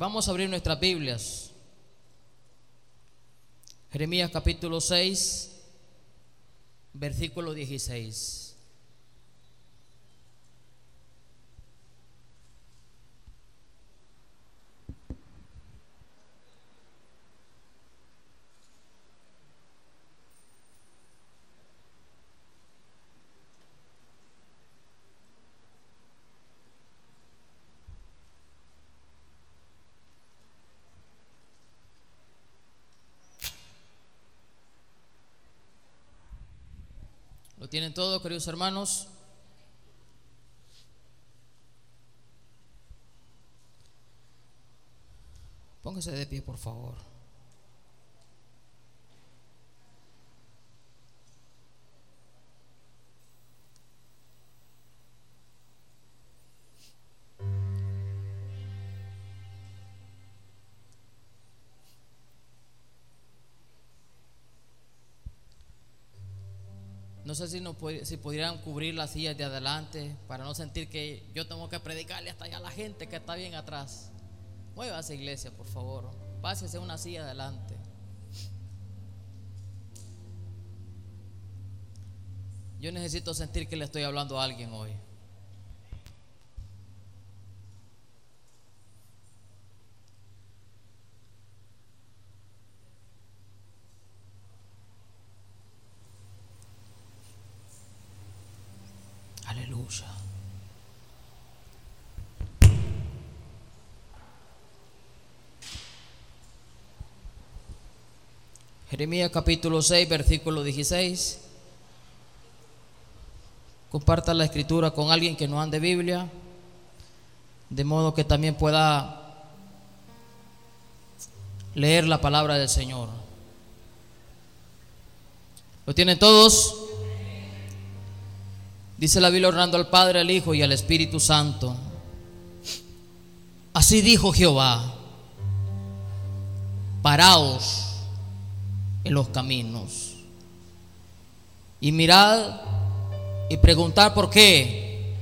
Vamos a abrir nuestras Biblias. Jeremías capítulo 6, versículo 16. ¿Lo tienen todo, queridos hermanos? Póngase de pie, por favor. Sé si, no, si pudieran cubrir las sillas de adelante para no sentir que yo tengo que predicarle hasta allá a la gente que está bien atrás. Muévase iglesia, por favor. Pásese una silla adelante. Yo necesito sentir que le estoy hablando a alguien hoy. Aleluya. Jeremías capítulo 6, versículo 16. Comparta la escritura con alguien que no ande Biblia, de modo que también pueda leer la palabra del Señor. ¿Lo tienen todos? Dice la Biblia orando al Padre, al Hijo y al Espíritu Santo. Así dijo Jehová, paraos en los caminos y mirad y preguntar por qué.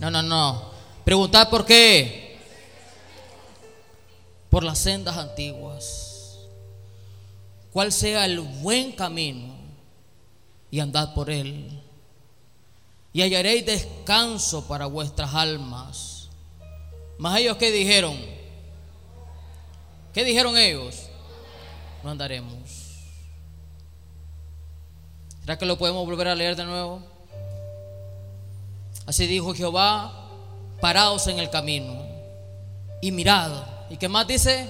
No, no, no. Preguntar por qué. Por las sendas antiguas. Cuál sea el buen camino y andad por él y hallaréis descanso para vuestras almas. Mas ellos qué dijeron? ¿Qué dijeron ellos? No andaremos. ¿Será que lo podemos volver a leer de nuevo? Así dijo Jehová, paraos en el camino y mirad. ¿Y qué más dice?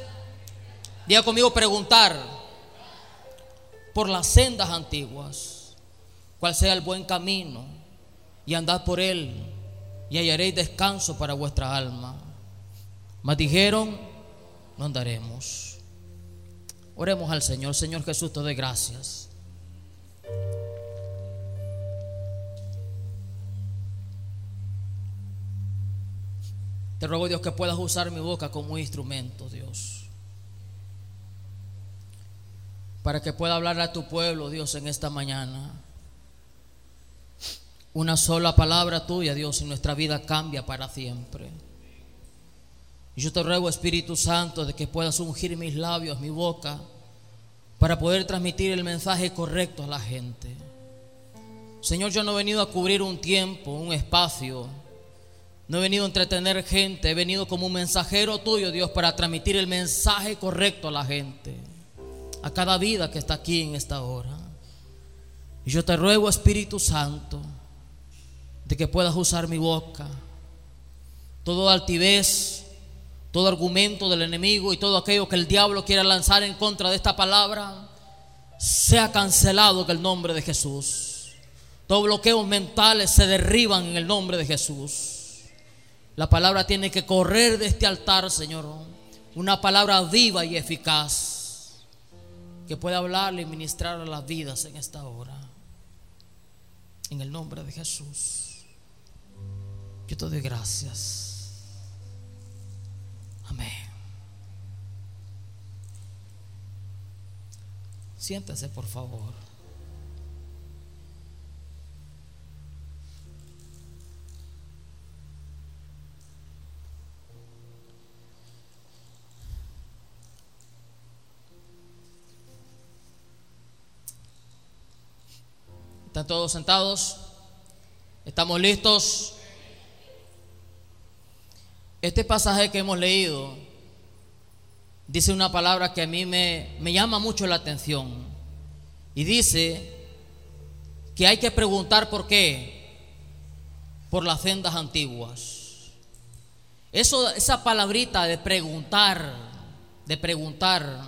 Diga conmigo preguntar por las sendas antiguas, cuál sea el buen camino y andad por él y hallaréis descanso para vuestra alma. Mas dijeron, no andaremos. Oremos al Señor, Señor Jesús, te doy gracias. Te ruego, Dios, que puedas usar mi boca como instrumento, Dios. Para que pueda hablar a tu pueblo, Dios, en esta mañana. Una sola palabra tuya, Dios, y nuestra vida cambia para siempre. Y yo te ruego, Espíritu Santo, de que puedas ungir mis labios, mi boca, para poder transmitir el mensaje correcto a la gente. Señor, yo no he venido a cubrir un tiempo, un espacio. No he venido a entretener gente, he venido como un mensajero tuyo, Dios, para transmitir el mensaje correcto a la gente, a cada vida que está aquí en esta hora. Y yo te ruego, Espíritu Santo, de que puedas usar mi boca. Todo altivez, todo argumento del enemigo y todo aquello que el diablo quiera lanzar en contra de esta palabra, sea cancelado en el nombre de Jesús. Todos bloqueos mentales se derriban en el nombre de Jesús. La palabra tiene que correr de este altar, Señor. Una palabra viva y eficaz que pueda hablarle y ministrar a las vidas en esta hora. En el nombre de Jesús. Yo te doy gracias. Amén. Siéntase, por favor. ¿Están todos sentados? ¿Estamos listos? Este pasaje que hemos leído dice una palabra que a mí me, me llama mucho la atención. Y dice que hay que preguntar por qué. Por las sendas antiguas. Eso, esa palabrita de preguntar, de preguntar.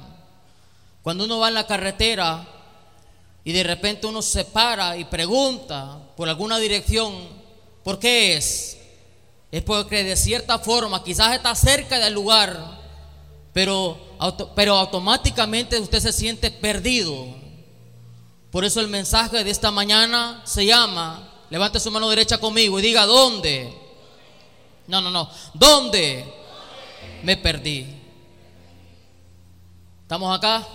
Cuando uno va en la carretera y de repente uno se para y pregunta por alguna dirección, ¿por qué es? Es porque de cierta forma quizás está cerca del lugar, pero, pero automáticamente usted se siente perdido. Por eso el mensaje de esta mañana se llama, levante su mano derecha conmigo y diga, ¿dónde? No, no, no, ¿dónde me perdí? ¿Estamos acá?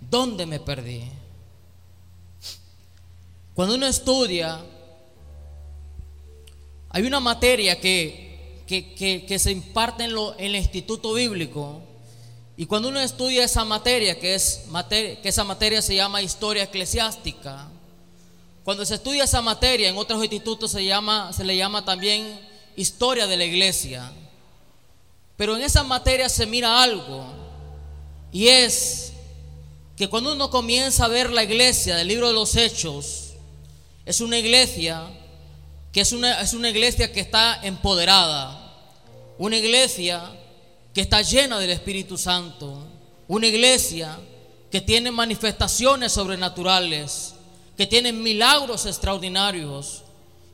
¿Dónde me perdí? Cuando uno estudia, hay una materia que, que, se imparte en, lo, en, el instituto bíblico. Y cuando uno estudia esa materia, que, es que esa materia se llama historia eclesiástica, cuando se estudia esa materia en otros institutos se, llama, se le llama también historia de la iglesia. Pero en esa materia se mira algo, y es que cuando uno comienza a ver la iglesia del libro de los hechos, es una iglesia que es una, es una iglesia que está empoderada, una iglesia que está llena del Espíritu Santo, una iglesia que tiene manifestaciones sobrenaturales, que tiene milagros extraordinarios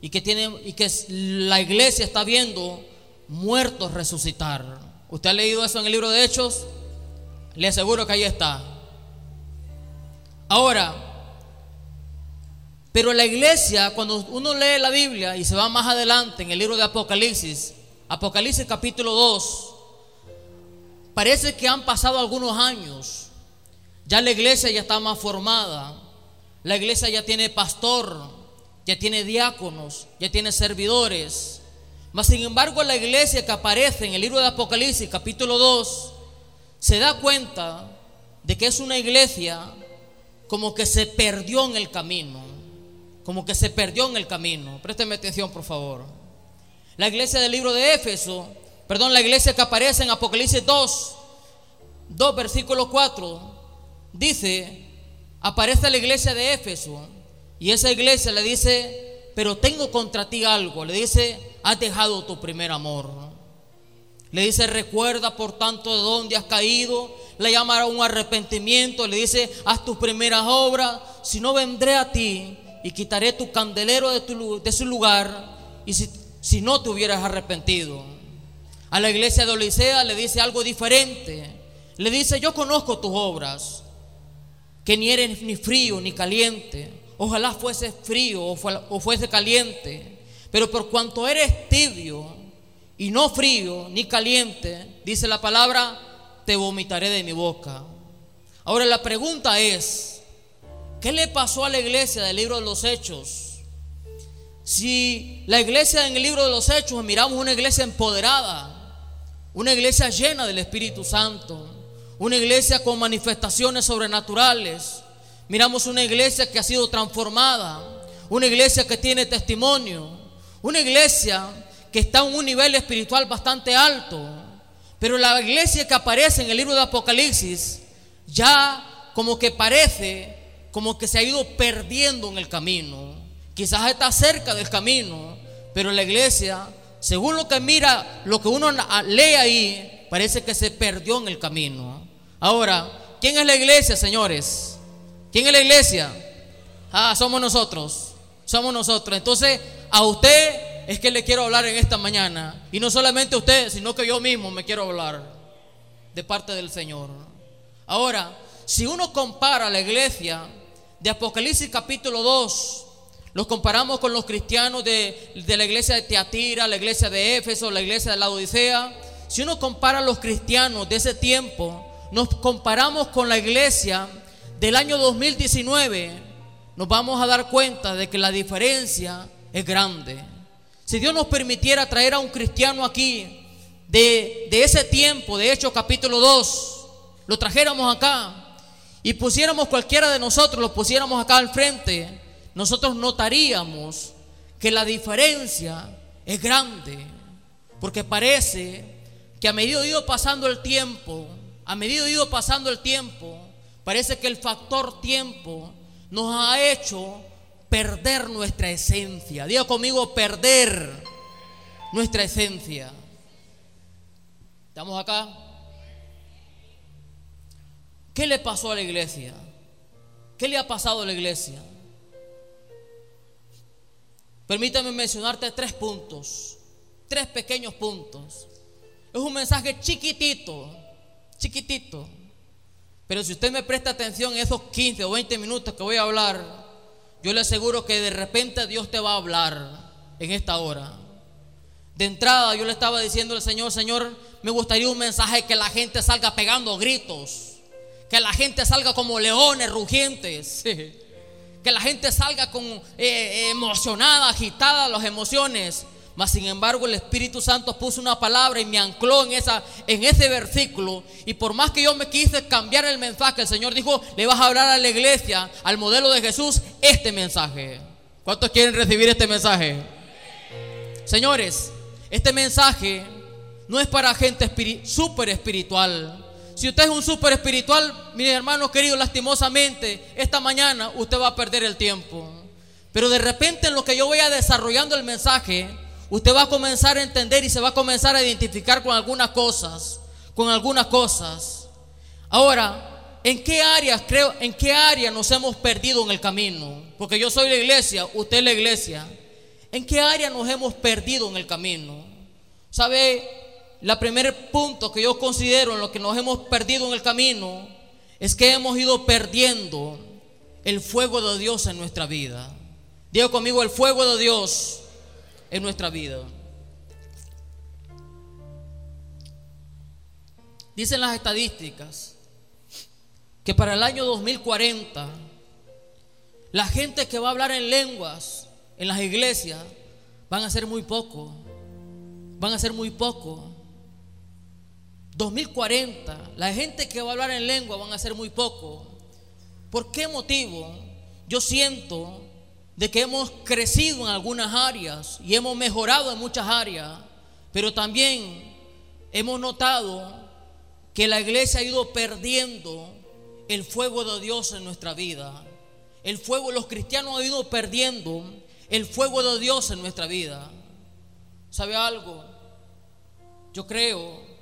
y que, tiene, y que la iglesia está viendo muertos resucitar. ¿Usted ha leído eso en el libro de Hechos? Le aseguro que ahí está. Ahora, pero la iglesia, cuando uno lee la Biblia y se va más adelante en el libro de Apocalipsis, Apocalipsis capítulo 2, parece que han pasado algunos años. Ya la iglesia ya está más formada. La iglesia ya tiene pastor, ya tiene diáconos, ya tiene servidores. Mas sin embargo la iglesia que aparece en el libro de Apocalipsis capítulo 2 se da cuenta de que es una iglesia como que se perdió en el camino como que se perdió en el camino. Présteme atención, por favor. La iglesia del libro de Éfeso, perdón, la iglesia que aparece en Apocalipsis 2, 2, versículo 4, dice, aparece la iglesia de Éfeso y esa iglesia le dice, pero tengo contra ti algo. Le dice, has dejado tu primer amor. Le dice, recuerda por tanto de dónde has caído. Le llama a un arrepentimiento. Le dice, haz tus primeras obras. Si no vendré a ti y quitaré tu candelero de, tu, su lugar y si, no te hubieras arrepentido. A la iglesia de Odisea le dice algo diferente. Le dice, yo conozco tus obras, que ni eres ni frío ni caliente. Ojalá fuese frío o, o fuese caliente. Pero por cuanto eres tibio y no frío ni caliente, dice la palabra, te vomitaré de mi boca. Ahora la pregunta es, ¿Qué le pasó a la iglesia del libro de los Hechos? Si la iglesia en el libro de los Hechos miramos una iglesia empoderada, una iglesia llena del Espíritu Santo, una iglesia con manifestaciones sobrenaturales, miramos una iglesia que ha sido transformada, una iglesia que tiene testimonio, una iglesia que está en un nivel espiritual bastante alto, pero la iglesia que aparece en el libro de Apocalipsis ya como que parece como que se ha ido perdiendo en el camino. Quizás está cerca del camino, pero la iglesia, según lo que mira, lo que uno lee ahí, parece que se perdió en el camino. Ahora, ¿quién es la iglesia, señores? ¿Quién es la iglesia? Ah, somos nosotros. Somos nosotros. Entonces, a usted es que le quiero hablar en esta mañana. Y no solamente a usted, sino que yo mismo me quiero hablar de parte del Señor. Ahora, si uno compara la iglesia de Apocalipsis capítulo 2, los comparamos con los cristianos de, la iglesia de Teatira, la iglesia de Éfeso, la iglesia de la Odisea. Si uno compara a los cristianos de ese tiempo, nos comparamos con la iglesia del año 2019, nos vamos a dar cuenta de que la diferencia es grande. Si Dios nos permitiera traer a un cristiano aquí de, de ese tiempo, de Hechos capítulo 2, lo trajéramos acá, y pusiéramos cualquiera de nosotros, lo pusiéramos acá al frente, nosotros notaríamos que la diferencia es grande, porque parece que a medida que ido pasando el tiempo, a medida que ido pasando el tiempo, parece que el factor tiempo nos ha hecho perder nuestra esencia. Diga conmigo, perder nuestra esencia. ¿Estamos acá? ¿Qué le pasó a la iglesia? ¿Qué le ha pasado a la iglesia? Permítame mencionarte tres puntos, tres pequeños puntos. Es un mensaje chiquitito, chiquitito. Pero si usted me presta atención en esos 15 o 20 minutos que voy a hablar, yo le aseguro que de repente Dios te va a hablar en esta hora. De entrada yo le estaba diciendo al Señor, Señor, me gustaría un mensaje que la gente salga pegando gritos, que la gente salga como leones rugientes, que la gente salga con eh, emocionada, agitada las emociones. Mas sin embargo el Espíritu Santo puso una palabra y me ancló en, esa, en ese versículo. Y por más que yo me quise cambiar el mensaje, el Señor dijo, le vas a hablar a la iglesia, al modelo de Jesús, este mensaje. ¿Cuántos quieren recibir este mensaje? Señores, este mensaje no es para gente súper espiritual. Si usted es un súper espiritual, mi hermano querido, lastimosamente, esta mañana usted va a perder el tiempo. Pero de repente en lo que yo voy a desarrollando el mensaje, usted va a comenzar a entender y se va a comenzar a identificar con algunas cosas, con algunas cosas. Ahora, ¿en qué áreas creo, en qué área nos hemos perdido en el camino? Porque yo soy la iglesia, usted es la iglesia. ¿En qué área nos hemos perdido en el camino? ¿Sabe? La primer punto que yo considero en lo que nos hemos perdido en el camino es que hemos ido perdiendo el fuego de Dios en nuestra vida. Digo conmigo, el fuego de Dios en nuestra vida. Dicen las estadísticas que para el año 2040 la gente que va a hablar en lenguas en las iglesias van a ser muy poco. Van a ser muy poco. 2040, la gente que va a hablar en lengua van a ser muy poco. ¿Por qué motivo? Yo siento de que hemos crecido en algunas áreas y hemos mejorado en muchas áreas, pero también hemos notado que la iglesia ha ido perdiendo el fuego de Dios en nuestra vida. El fuego, los cristianos han ido perdiendo el fuego de Dios en nuestra vida. ¿Sabe algo? Yo creo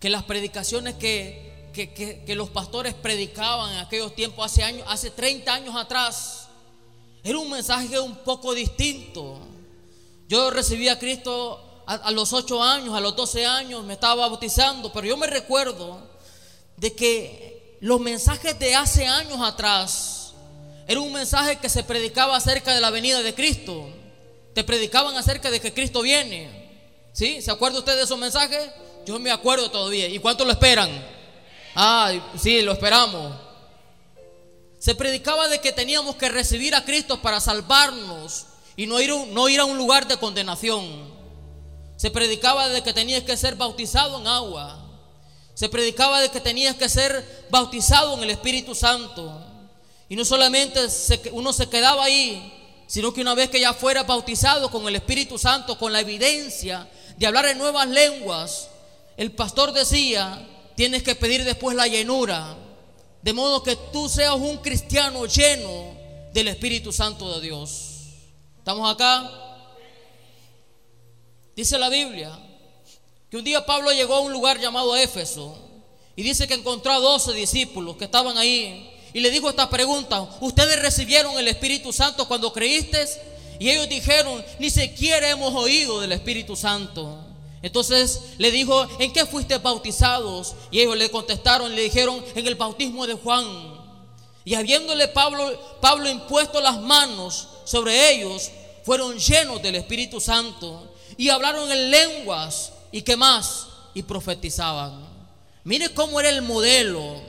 que las predicaciones que que, los pastores predicaban en aquellos tiempos, hace años, hace 30 años atrás, era un mensaje un poco distinto. Yo recibí a Cristo a, los 8 años, a los 12 años, me estaba bautizando, pero yo me recuerdo de que los mensajes de hace años atrás era un mensaje que se predicaba acerca de la venida de Cristo. Te predicaban acerca de que Cristo viene. ¿Sí? ¿Se acuerda usted de esos mensajes? Yo me acuerdo todavía. ¿Y cuánto lo esperan? Ah, sí, lo esperamos. Se predicaba de que teníamos que recibir a Cristo para salvarnos y no ir, no ir a un lugar de condenación. Se predicaba de que tenías que ser bautizado en agua. Se predicaba de que tenías que ser bautizado en el Espíritu Santo. Y no solamente uno se quedaba ahí, sino que una vez que ya fuera bautizado con el Espíritu Santo, con la evidencia de hablar en nuevas lenguas, el pastor decía tienes que pedir después la llenura. De modo que tú seas un cristiano lleno del Espíritu Santo de Dios. ¿Estamos acá? Dice la Biblia que un día Pablo llegó a un lugar llamado Éfeso y dice que encontró a 12 discípulos que estaban ahí y le dijo esta pregunta, ¿ustedes recibieron el Espíritu Santo cuando creíste? Y ellos dijeron, ni siquiera hemos oído del Espíritu Santo. Entonces le dijo, ¿en qué fuiste bautizados? Y ellos le contestaron, le dijeron, en el bautismo de Juan. Y habiéndole Pablo, Pablo impuesto las manos sobre ellos, fueron llenos del Espíritu Santo y hablaron en lenguas y qué más, y profetizaban. Mire cómo era el modelo,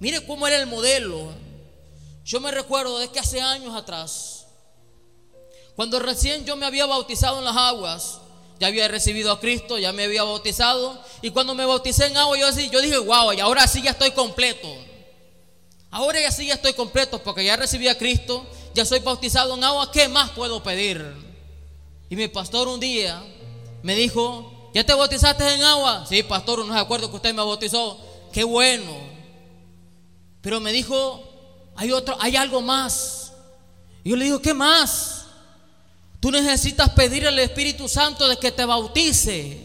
mire cómo era el modelo. Yo me recuerdo de que hace años atrás, cuando recién yo me había bautizado en las aguas, ya había recibido a Cristo, ya me había bautizado. Y cuando me bauticé en agua, yo, yo dije, wow, y ahora sí ya estoy completo. Ahora ya sí ya estoy completo porque ya recibí a Cristo, ya soy bautizado en agua, ¿qué más puedo pedir? Y mi pastor un día me dijo, ¿ya te bautizaste en agua? Sí, pastor, no se acuerdo que usted me bautizó. Qué bueno. Pero me dijo, hay otro, hay algo más. Y yo le digo, ¿qué más? Tú necesitas pedir al Espíritu Santo de que te bautice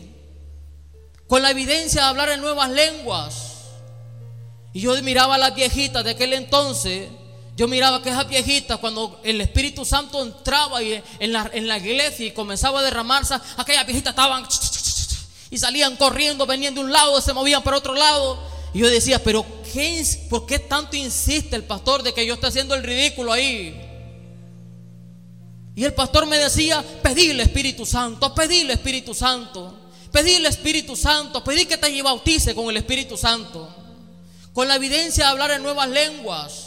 con la evidencia de hablar en nuevas lenguas. Y yo miraba a las viejitas de aquel entonces. Yo miraba que esas viejitas, cuando el Espíritu Santo entraba en la, en la iglesia y comenzaba a derramarse, aquellas viejitas estaban y salían corriendo, venían de un lado, se movían para otro lado. Y yo decía, pero ¿qué, ¿por qué tanto insiste el pastor de que yo esté haciendo el ridículo ahí? Y el pastor me decía, pedile Espíritu Santo, pedile Espíritu Santo, pedile Espíritu Santo, pedí que te bautice con el Espíritu Santo con la evidencia de hablar en nuevas lenguas.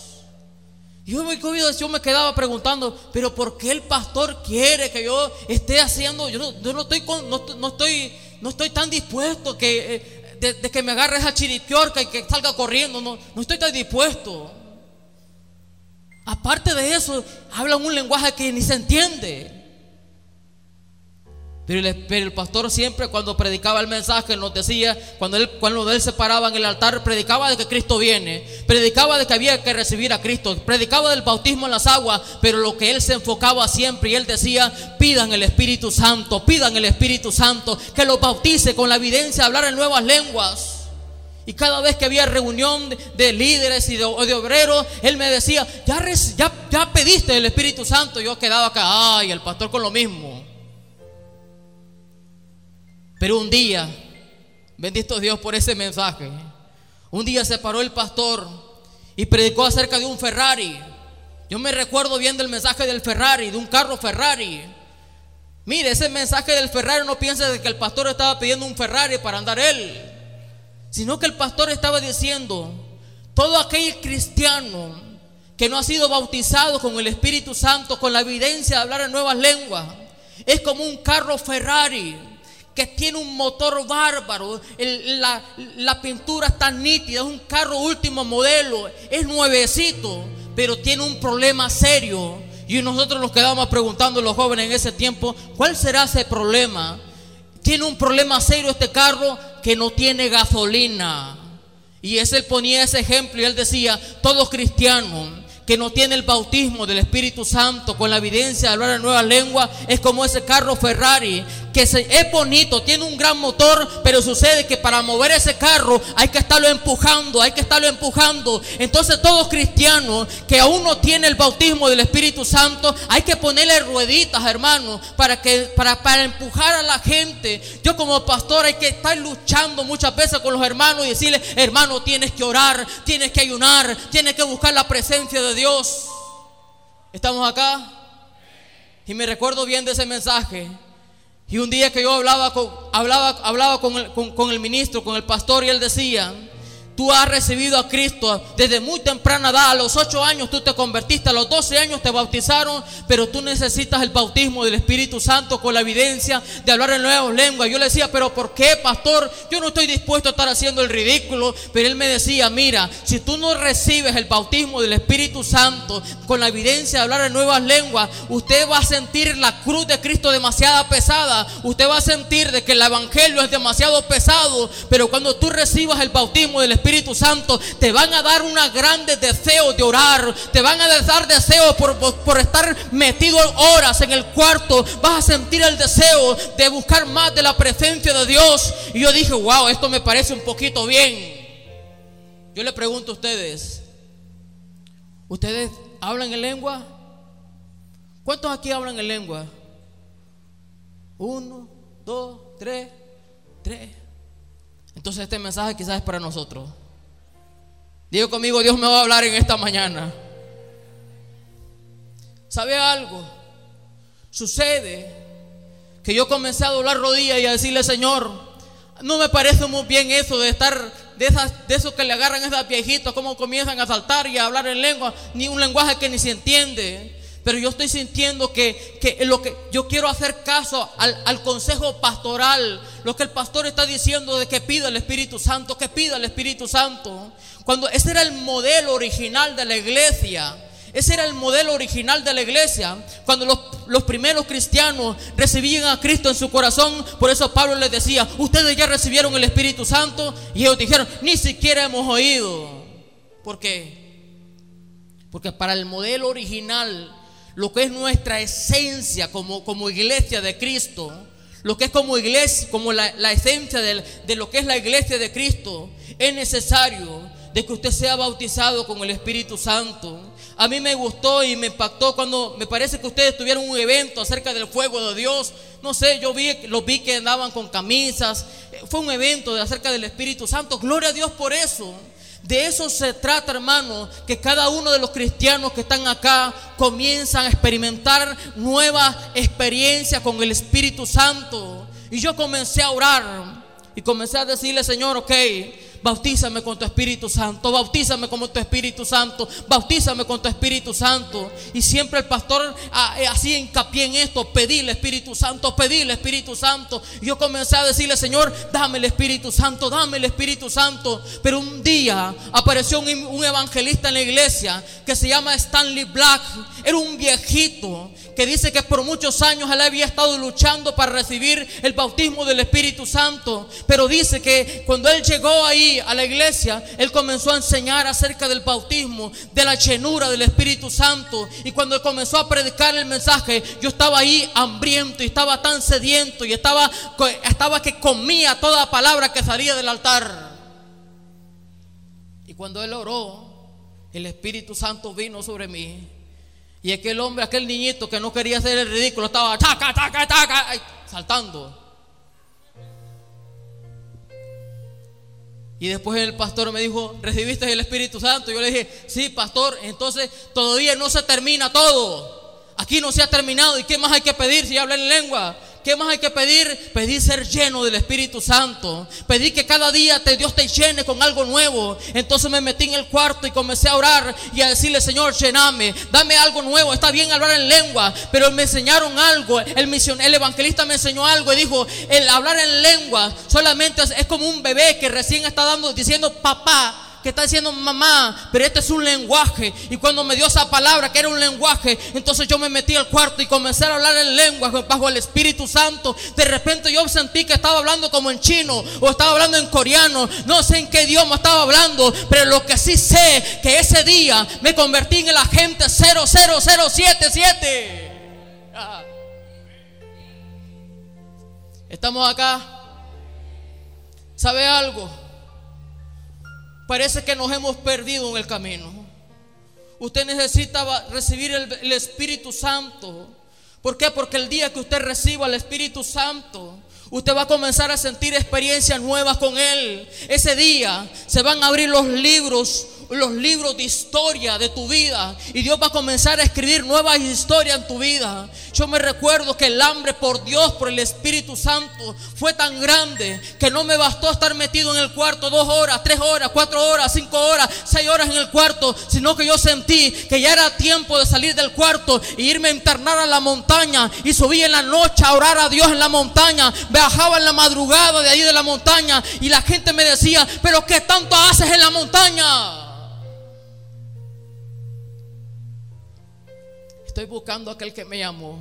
Me, yo me quedaba preguntando, pero ¿por qué el pastor quiere que yo esté haciendo? Yo no, estoy, estoy, no estoy tan dispuesto que, eh, de, que me agarre esa chiripiorca y que salga corriendo. No, no estoy tan dispuesto. Aparte de eso, hablan un lenguaje que ni se entiende. Pero el, pastor siempre cuando predicaba el mensaje nos decía, cuando él, cuando él se paraba en el altar, predicaba de que Cristo viene, predicaba de que había que recibir a Cristo, predicaba del bautismo en las aguas, pero lo que él se enfocaba siempre y él decía, pidan el Espíritu Santo, pidan el Espíritu Santo, que los bautice con la evidencia de hablar en nuevas lenguas. Y cada vez que había reunión de, líderes y de, obreros, él me decía, ya, pediste el Espíritu Santo. Yo quedaba acá, ay, el pastor con lo mismo. Pero un día, bendito Dios por ese mensaje, un día se paró el pastor y predicó acerca de un Ferrari. Yo me recuerdo bien del mensaje del Ferrari, de un carro Ferrari. Mire, ese mensaje del Ferrari no piensa de que el pastor estaba pidiendo un Ferrari para andar él, sino que el pastor estaba diciendo, todo aquel cristiano que no ha sido bautizado con el Espíritu Santo, con la evidencia de hablar en nuevas lenguas, es como un carro Ferrari que tiene un motor bárbaro, la, pintura está nítida, es un carro último modelo, es nuevecito, pero tiene un problema serio. Y nosotros nos quedamos preguntando los jóvenes en ese tiempo, ¿cuál será ese problema? Tiene un problema serio este carro que no tiene gasolina. Y él ponía ese ejemplo y él decía, todos cristianos que no tiene el bautismo del Espíritu Santo con la evidencia de hablar en nueva lengua es como ese carro Ferrari que es bonito, tiene un gran motor, pero sucede que para mover ese carro hay que estarlo empujando, hay que estarlo empujando. Entonces todos cristianos que aún no tienen el bautismo del Espíritu Santo, hay que ponerle rueditas, hermanos, para que para, para empujar a la gente. Yo como pastor hay que estar luchando muchas veces con los hermanos y decirle, hermano, tienes que orar, tienes que ayunar, tienes que buscar la presencia de Dios. ¿Estamos acá? Y me recuerdo bien de ese mensaje. Y un día que yo hablaba con, hablaba, hablaba con, el, con el ministro, con el pastor, y él decía, Tú has recibido a Cristo desde muy temprana edad. A los 8 años tú te convertiste, a los 12 años te bautizaron, pero tú necesitas el bautismo del Espíritu Santo con la evidencia de hablar en nuevas lenguas. Yo le decía, pero ¿por qué, pastor? Yo no estoy dispuesto a estar haciendo el ridículo. Pero él me decía, mira, si tú no recibes el bautismo del Espíritu Santo con la evidencia de hablar en nuevas lenguas, usted va a sentir la cruz de Cristo demasiado pesada. Usted va a sentir de que el Evangelio es demasiado pesado. Pero cuando tú recibas el bautismo del Espíritu Espíritu Santo, te van a dar una grande deseo de orar, te van a dar deseo por, por, estar metido horas en el cuarto, vas a sentir el deseo de buscar más de la presencia de Dios. Y yo dije, wow, esto me parece un poquito bien. Yo le pregunto a ustedes, ¿ustedes hablan en lengua? ¿Cuántos aquí hablan en lengua? Uno, dos, tres, tres. Entonces este mensaje quizás es para nosotros. Digo conmigo, Dios me va a hablar en esta mañana. ¿Sabe algo? Sucede que yo comencé a doblar rodillas y a decirle, Señor, no me parece muy bien eso de estar, de, esas, de eso que le agarran esas viejitas, cómo comienzan a saltar y a hablar en lengua, ni un lenguaje que ni se entiende. Pero yo estoy sintiendo que, que lo que yo quiero hacer caso al, al, consejo pastoral, lo que el pastor está diciendo de que pida el Espíritu Santo, que pida el Espíritu Santo. Cuando ese era el modelo original de la iglesia. Ese era el modelo original de la iglesia. Cuando los, los, primeros cristianos recibían a Cristo en su corazón, por eso Pablo les decía, ustedes ya recibieron el Espíritu Santo. Y ellos dijeron, ni siquiera hemos oído. ¿Por qué? Porque para el modelo original lo que es nuestra esencia como, como iglesia de Cristo, lo que es como iglesia, como la, esencia de, de lo que es la iglesia de Cristo, es necesario de que usted sea bautizado con el Espíritu Santo. A mí me gustó y me impactó cuando me parece que ustedes tuvieron un evento acerca del fuego de Dios. No sé, yo vi, los vi que andaban con camisas. Fue un evento de acerca del Espíritu Santo. Gloria a Dios por eso. De eso se trata, hermano, que cada uno de los cristianos que están acá comienzan a experimentar nuevas experiencias con el Espíritu Santo. Y yo comencé a orar y comencé a decirle, Señor, ok, bautízame con tu Espíritu Santo, bautízame con tu Espíritu Santo, bautízame con tu Espíritu Santo. Y siempre el pastor ah, eh, hacía hincapié en esto, el Espíritu Santo, el Espíritu Santo. Y yo comencé a decirle, Señor, dame el Espíritu Santo, dame el Espíritu Santo. Pero un día apareció un, un evangelista en la iglesia que se llama Stanley Black. Era un viejito que dice que por muchos años él había estado luchando para recibir el bautismo del Espíritu Santo. Pero dice que cuando él llegó ahí, a la iglesia, él comenzó a enseñar acerca del bautismo, de la llenura del Espíritu Santo. Y cuando él comenzó a predicar el mensaje, yo estaba ahí hambriento y estaba tan sediento y estaba, estaba que comía toda palabra que salía del altar. Y cuando él oró, el Espíritu Santo vino sobre mí. Y aquel hombre, aquel niñito que no quería hacer el ridículo, estaba saltando. Y después el pastor me dijo, ¿recibiste el Espíritu Santo? Yo le dije, sí, pastor, entonces todavía no se termina todo. Aquí no se ha terminado. ¿Y qué más hay que pedir si habla en lengua? ¿Qué más hay que pedir? Pedir ser lleno del Espíritu Santo. Pedir que cada día te, Dios te llene con algo nuevo. Entonces me metí en el cuarto y comencé a orar y a decirle, Señor, llename, dame algo nuevo. Está bien hablar en lengua, pero me enseñaron algo. El, evangelista me enseñó algo y dijo, el hablar en lengua solamente es, es como un bebé que recién está dando, diciendo papá que está diciendo mamá, pero este es un lenguaje. Y cuando me dio esa palabra que era un lenguaje, entonces yo me metí al cuarto y comencé a hablar en lengua bajo el Espíritu Santo. De repente yo sentí que estaba hablando como en chino o estaba hablando en coreano. No sé en qué idioma estaba hablando, pero lo que sí sé que ese día me convertí en el agente 00077. Estamos acá. ¿Sabe algo? Parece que nos hemos perdido en el camino. Usted necesita recibir el, Espíritu Santo. ¿Por qué? Porque el día que usted reciba el Espíritu Santo, usted va a comenzar a sentir experiencias nuevas con Él. Ese día se van a abrir los libros los libros de historia de tu vida y Dios va a comenzar a escribir nuevas historias en tu vida. Yo me recuerdo que el hambre por Dios, por el Espíritu Santo, fue tan grande que no me bastó estar metido en el cuarto dos horas, tres horas, cuatro horas, cinco horas, seis horas en el cuarto, sino que yo sentí que ya era tiempo de salir del cuarto e irme a internar a la montaña y subí en la noche a orar a Dios en la montaña, viajaba en la madrugada de ahí de la montaña y la gente me decía, pero ¿qué tanto haces en la montaña? Buscando a aquel que me llamó.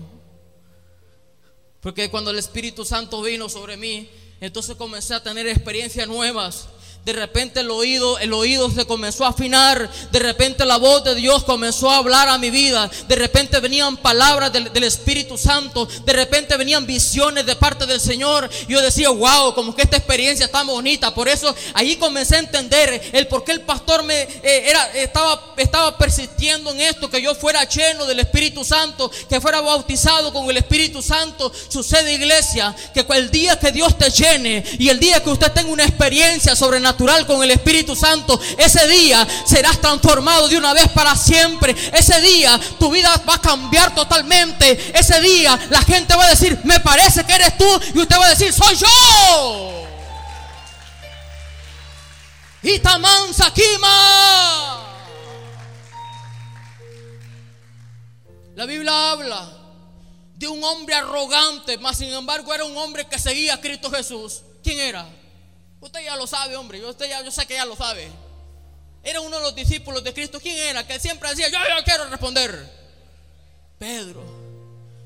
Porque cuando el Espíritu Santo vino sobre mí, entonces comencé a tener experiencias nuevas. De repente el oído, el oído se comenzó a afinar. De repente la voz de Dios comenzó a hablar a mi vida. De repente venían palabras del, Espíritu Santo. De repente venían visiones de parte del Señor. Yo decía, wow, como que esta experiencia está bonita. Por eso ahí comencé a entender el por qué el pastor me eh, estaba, estaba persistiendo en esto, que yo fuera lleno del Espíritu Santo, que fuera bautizado con el Espíritu Santo. Sucede, iglesia, que el día que Dios te llene y el día que usted tenga una experiencia sobrenatural con el Espíritu Santo, ese día serás transformado de una vez para siempre. Ese día tu vida va a cambiar totalmente. Ese día la gente va a decir, me parece que eres tú. Y usted va a decir, soy yo. Itaman Sakima. La Biblia habla de un hombre arrogante, mas sin embargo era un hombre que seguía a Cristo Jesús. ¿Quién era? Usted ya lo sabe, hombre. Yo, usted ya, yo sé que ya lo sabe. Era uno de los discípulos de Cristo. ¿Quién era? Que siempre decía, yo, yo quiero responder. Pedro.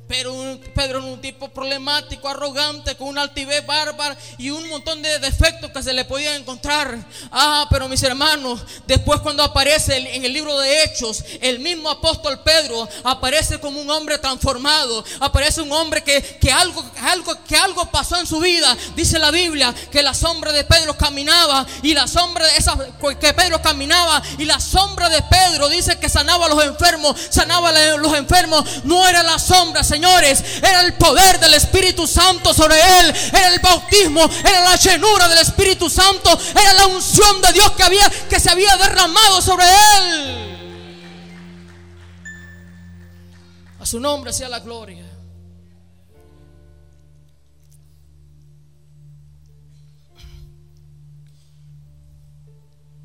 Pero Pedro era un tipo problemático, arrogante, con una altivez bárbara y un montón de defectos que se le podían encontrar. Ah, pero mis hermanos, después cuando aparece en el libro de Hechos, el mismo apóstol Pedro aparece como un hombre transformado. Aparece un hombre que, que algo, algo, que algo pasó en su vida. Dice la Biblia que la sombra de Pedro caminaba y la sombra de esa que Pedro caminaba y la sombra de Pedro dice que sanaba a los enfermos, sanaba a los enfermos. No era la sombra, señores, era el poder del Espíritu Santo sobre él, era el bautismo, era la llenura del Espíritu Santo, era la unción de Dios que había que se había derramado sobre él. A su nombre sea la gloria.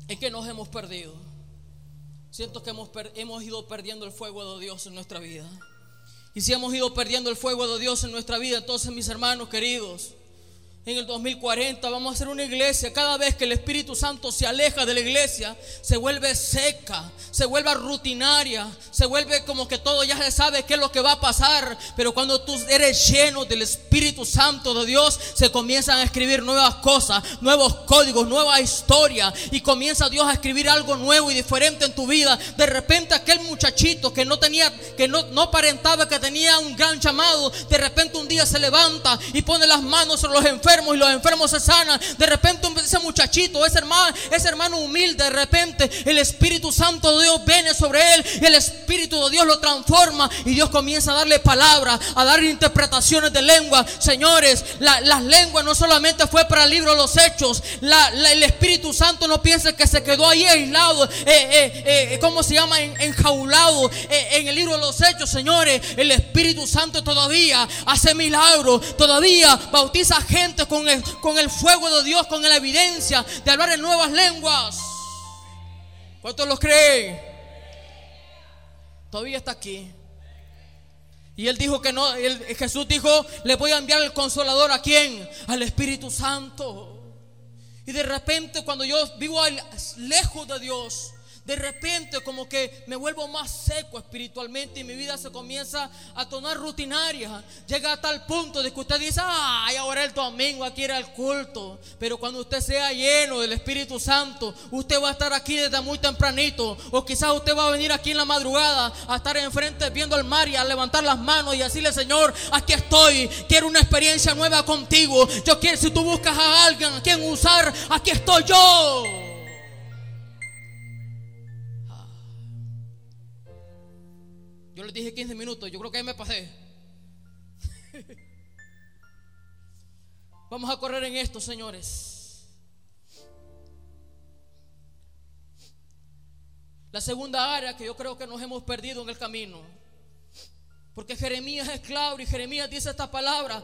¿En qué nos hemos perdido? Siento que hemos, hemos ido perdiendo el fuego de Dios en nuestra vida. Y si hemos ido perdiendo el fuego de Dios en nuestra vida, entonces mis hermanos queridos, en el 2040 vamos a hacer una iglesia. Cada vez que el Espíritu Santo se aleja de la iglesia, se vuelve seca, se vuelve rutinaria, se vuelve como que todo ya se sabe qué es lo que va a pasar. Pero cuando tú eres lleno del Espíritu Santo de Dios, se comienzan a escribir nuevas cosas, nuevos códigos, nueva historia. Y comienza Dios a escribir algo nuevo y diferente en tu vida. De repente aquel muchachito que no tenía, que no, no que tenía un gran llamado, de repente un día se levanta y pone las manos sobre los enfermos y los enfermos se sanan. De repente ese muchachito, ese hermano, ese hermano humilde, de repente el Espíritu Santo de Dios viene sobre él y el Espíritu de Dios lo transforma y Dios comienza a darle palabras, a dar interpretaciones de lengua. Señores, las lenguas no solamente fue para el libro de los hechos. el Espíritu Santo no piensa que se quedó ahí aislado, eh, eh, eh, ¿cómo se llama? enjaulado en el libro de los hechos, señores. El Espíritu Santo todavía hace milagros, todavía bautiza gente con el, fuego de Dios, con la evidencia de hablar en nuevas lenguas. ¿Cuántos lo creen? Todavía está aquí. Y él dijo que no, Jesús dijo, le voy a enviar el consolador a quién? Al Espíritu Santo. Y de repente cuando yo vivo lejos de Dios, de repente como que me vuelvo más seco espiritualmente y mi vida se comienza a tornar rutinaria. Llega a tal punto de que usted dice, ay, ahora el domingo aquí era el culto. Pero cuando usted sea lleno del Espíritu Santo, usted va a estar aquí desde muy tempranito. O quizás usted va a venir aquí en la madrugada a estar enfrente viendo el mar y a levantar las manos y decirle, Señor, aquí estoy. Quiero una experiencia nueva contigo. Yo quiero, si tú buscas a alguien a quien usar, aquí estoy yo. Yo les dije 15 minutos, yo creo que ahí me pasé. Vamos a correr en esto, señores. La segunda área que yo creo que nos hemos perdido en el camino. Porque Jeremías es claro y Jeremías dice esta palabra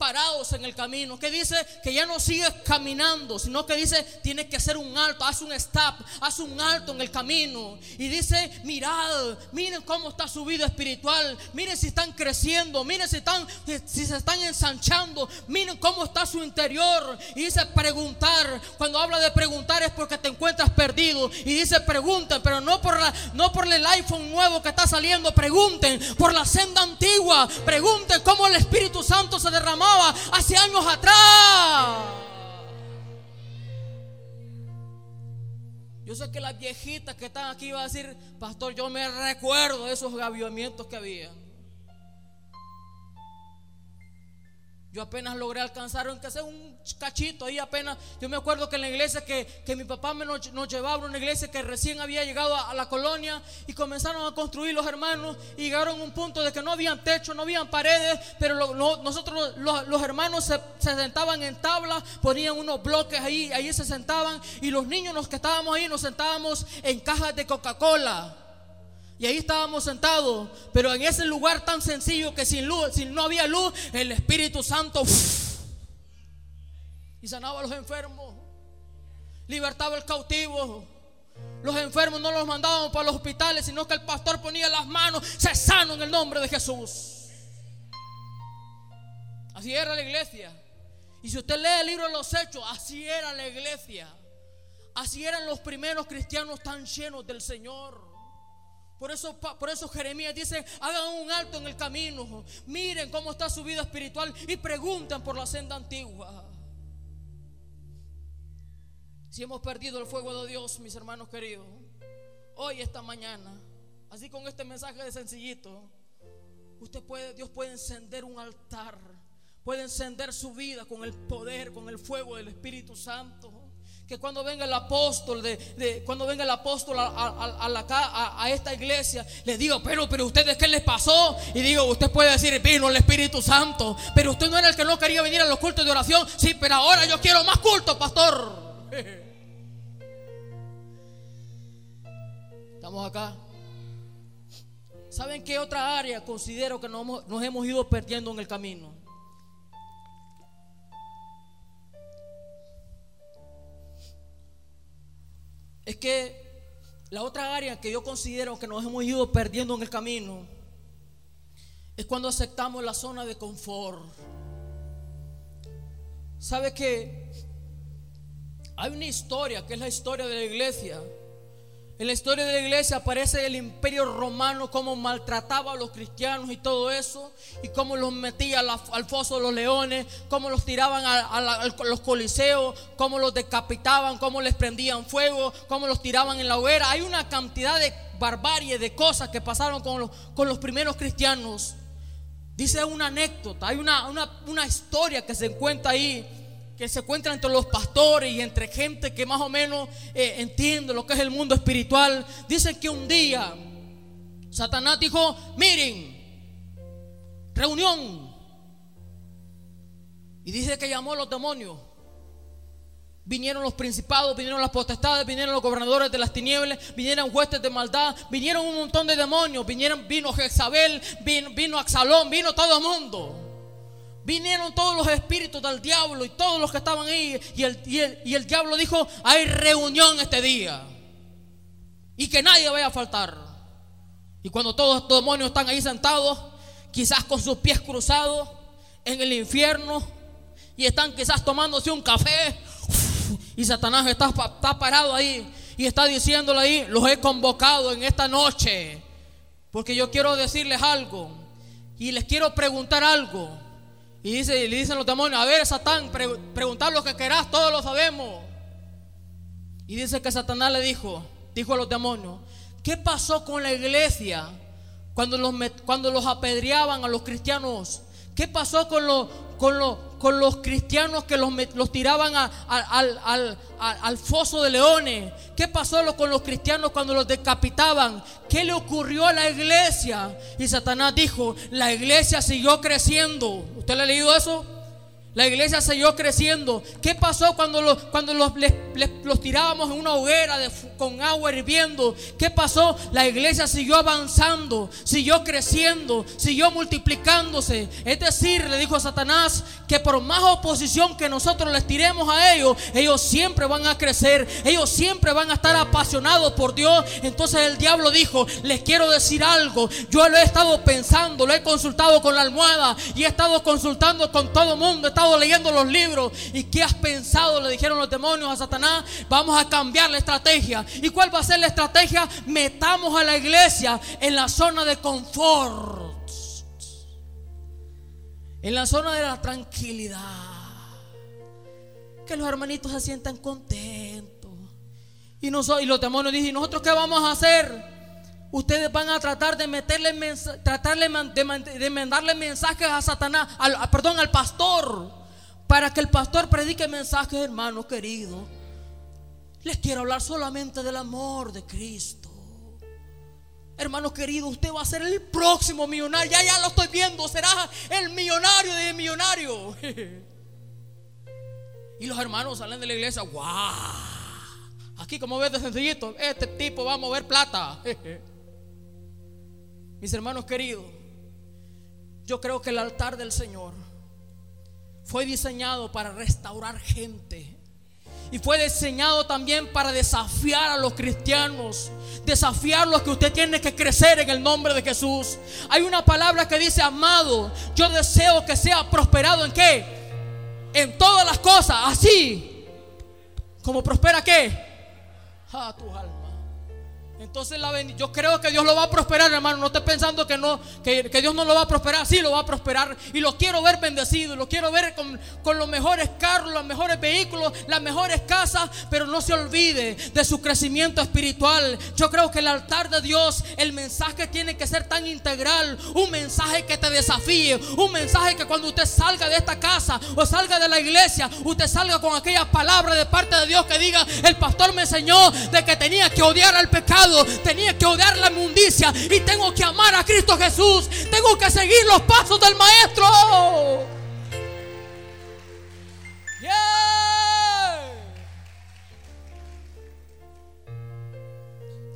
parados en el camino, que dice que ya no sigues caminando, sino que dice tienes que hacer un alto, haz un stop, haz un alto en el camino. Y dice, mirad, miren cómo está su vida espiritual, miren si están creciendo, miren si, están, si se están ensanchando, miren cómo está su interior. Y dice preguntar, cuando habla de preguntar es porque te encuentras perdido. Y dice pregunten, pero no por, la, no por el iPhone nuevo que está saliendo, pregunten por la senda antigua, pregunten cómo el Espíritu Santo se derramó hace años atrás. Yo sé que las viejitas que están aquí van a decir, pastor, yo me recuerdo de esos avivamientos que había. Yo apenas logré alcanzar, aunque sea un cachito ahí apenas. Yo me acuerdo que en la iglesia que, mi papá me nos, llevaba, una iglesia que recién había llegado a, la colonia y comenzaron a construir los hermanos y llegaron a un punto de que no habían techo, no habían paredes, pero nosotros los, hermanos se, se, sentaban en tablas, ponían unos bloques ahí, ahí se sentaban y los niños los que estábamos ahí nos sentábamos en cajas de Coca-Cola. Y ahí estábamos sentados, pero en ese lugar tan sencillo que sin luz, si no había luz, el Espíritu Santo y sanaba a los enfermos, libertaba al cautivo. Los enfermos no los mandábamos para los hospitales, sino que el pastor ponía las manos, se sano en el nombre de Jesús. Así era la iglesia. Y si usted lee el libro de los hechos, así era la iglesia. Así eran los primeros cristianos tan llenos del Señor. Por eso, por eso Jeremías dice, hagan un alto en el camino, miren cómo está su vida espiritual y pregunten por la senda antigua. Si hemos perdido el fuego de Dios, mis hermanos queridos, hoy, esta mañana, así con este mensaje de sencillito, usted puede, Dios puede encender un altar puede encender su vida con el poder, con el fuego del Espíritu Santo. Que cuando venga el apóstol, de, cuando venga el apóstol a, esta iglesia, le digo, pero, pero ustedes qué les pasó? Y digo, usted puede decir, vino el Espíritu Santo, pero usted no era el que no quería venir a los cultos de oración. Sí, pero ahora yo quiero más cultos, pastor. Estamos acá. ¿Saben qué otra área considero que nos hemos ido perdiendo en el camino? Es que la otra área que yo considero que nos hemos ido perdiendo en el camino es cuando aceptamos la zona de confort. ¿Sabe que hay una historia que es la historia de la iglesia? En la historia de la iglesia aparece el imperio romano, cómo maltrataba a los cristianos y todo eso, y cómo los metía al foso de los leones, cómo los tiraban a, los coliseos, cómo los decapitaban, cómo les prendían fuego, cómo los tiraban en la hoguera. Hay una cantidad de barbarie, de cosas que pasaron con los, primeros cristianos. Dice una anécdota, hay una, una historia que se encuentra ahí que se encuentra entre los pastores y entre gente que más o menos eh, entiende lo que es el mundo espiritual. Dicen que un día Satanás dijo, miren, reunión. Y dice que llamó a los demonios. Vinieron los principados, vinieron las potestades, vinieron los gobernadores de las tinieblas, vinieron huestes de maldad, vinieron un montón de demonios, vinieron, vino Jezabel, vino, vino Axalón, vino todo el mundo. Vinieron todos los espíritus del diablo y todos los que estaban ahí. Y el, y el, diablo dijo, hay reunión este día. Y que nadie vaya a faltar. Y cuando todos estos demonios están ahí sentados, quizás con sus pies cruzados en el infierno, y están quizás tomándose un café, y Satanás está, está parado ahí y está diciéndole ahí, los he convocado en esta noche, porque yo quiero decirles algo, y les quiero preguntar algo. Y dice, le dicen los demonios, a ver, Satán, preguntar lo que querás, todos lo sabemos. Y dice que Satanás le dijo, dijo a los demonios, ¿qué pasó con la iglesia cuando los, cuando los apedreaban a los cristianos? ¿Qué pasó con los, con los, con los cristianos que los, los tiraban al, foso de leones? ¿Qué pasó con los cristianos cuando los decapitaban? ¿Qué le ocurrió a la iglesia? Y Satanás dijo, la iglesia siguió creciendo. ¿Usted le ha leído eso? La iglesia siguió creciendo. ¿Qué pasó cuando los, cuando los, los tirábamos en una hoguera con agua hirviendo? ¿Qué pasó? La iglesia siguió avanzando, siguió creciendo, siguió multiplicándose. Es decir, le dijo a Satanás que por más oposición que nosotros les tiremos a ellos, ellos siempre van a crecer, ellos siempre van a estar apasionados por Dios. Entonces el diablo dijo, les quiero decir algo. Yo lo he estado pensando, lo he consultado con la almohada y he estado consultando con todo el mundo leyendo los libros. ¿Y qué has pensado? Le dijeron los demonios a Satanás. Vamos a cambiar la estrategia. ¿Y cuál va a ser la estrategia? Metamos a la iglesia en la zona de confort. En la zona de la tranquilidad. Que los hermanitos se sientan contentos. Y, nosotros, y los demonios dicen, nosotros qué vamos a hacer? Ustedes van a tratar de meterle tratarle de, mandarle mensajes a Satanás, perdón, al pastor para que el pastor predique mensajes, hermano querido. Les quiero hablar solamente del amor de Cristo. Hermano querido, usted va a ser el próximo millonario. Ya, ya lo estoy viendo. Será el millonario de millonario. Y los hermanos salen de la iglesia. ¡Wow! Aquí, como ves de sencillito, este tipo va a mover plata. Mis hermanos queridos, yo creo que el altar del Señor fue diseñado para restaurar gente. Y fue diseñado también para desafiar a los cristianos. Desafiarlos que usted tiene que crecer en el nombre de Jesús. Hay una palabra que dice, amado, yo deseo que sea prosperado en qué? En todas las cosas, así. Como prospera qué? A tu alma. Entonces la yo creo que Dios lo va a prosperar, hermano. No esté pensando que no, que, Dios no lo va a prosperar. Sí, lo va a prosperar. Y lo quiero ver bendecido. Lo quiero ver con, con, los mejores carros, los mejores vehículos, las mejores casas. Pero no se olvide de su crecimiento espiritual. Yo creo que el altar de Dios, el mensaje tiene que ser tan integral. Un mensaje que te desafíe. Un mensaje que cuando usted salga de esta casa o salga de la iglesia, usted salga con aquella palabra de parte de Dios que diga, el pastor me enseñó de que tenía que odiar al pecado tenía que odiar la inmundicia y tengo que amar a Cristo Jesús. Tengo que seguir los pasos del Maestro.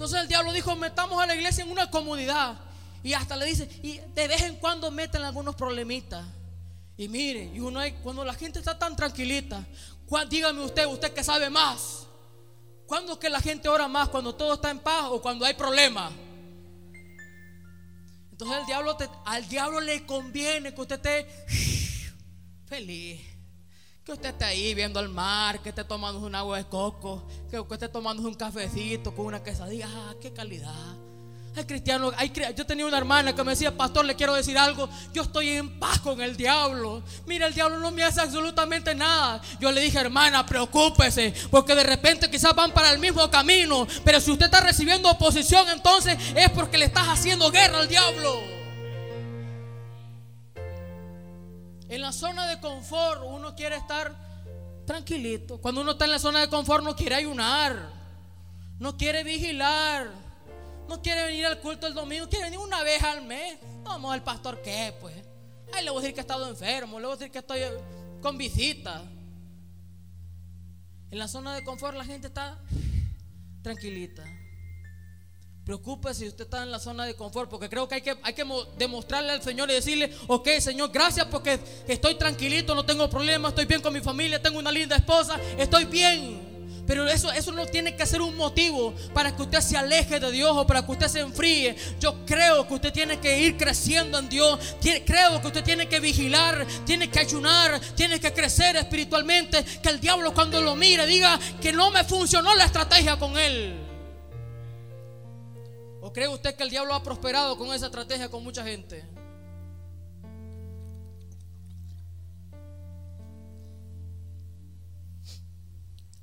Entonces el diablo dijo, metamos a la iglesia en una comunidad. Y hasta le dice, y de vez en cuando meten algunos problemitas. Y mire, y uno hay, cuando la gente está tan tranquilita, dígame usted, usted que sabe más. ¿Cuándo es que la gente ora más? ¿Cuando todo está en paz o cuando hay problemas? Entonces al diablo le conviene que usted esté feliz. Que usted esté ahí viendo el mar, que esté tomando un agua de coco, que usted esté tomando un cafecito con una quesadilla. ¡Ah, qué calidad! Hay cristianos, hay, yo tenía una hermana que me decía, pastor, le quiero decir algo, yo estoy en paz con el diablo. Mira, el diablo no me hace absolutamente nada. Yo le dije, hermana, preocúpese, porque de repente quizás van para el mismo camino, pero si usted está recibiendo oposición, entonces es porque le estás haciendo guerra al diablo. En la zona de confort uno quiere estar tranquilito. Cuando uno está en la zona de confort no quiere ayunar, no quiere vigilar no quiere venir al culto el domingo, quiere venir una vez al mes. Vamos al pastor, ¿qué? Pues. Ahí le voy a decir que he estado enfermo, le voy a decir que estoy con visita. En la zona de confort la gente está tranquilita. Preocúpese si usted está en la zona de confort, porque creo que hay que, hay que demostrarle al Señor y decirle, ok Señor, gracias porque estoy tranquilito, no tengo problemas, estoy bien con mi familia, tengo una linda esposa, estoy bien. Pero eso, eso no tiene que ser un motivo para que usted se aleje de Dios o para que usted se enfríe. Yo creo que usted tiene que ir creciendo en Dios. Creo que usted tiene que vigilar, tiene que ayunar, tiene que crecer espiritualmente. Que el diablo cuando lo mire diga que no me funcionó la estrategia con él. ¿O cree usted que el diablo ha prosperado con esa estrategia con mucha gente?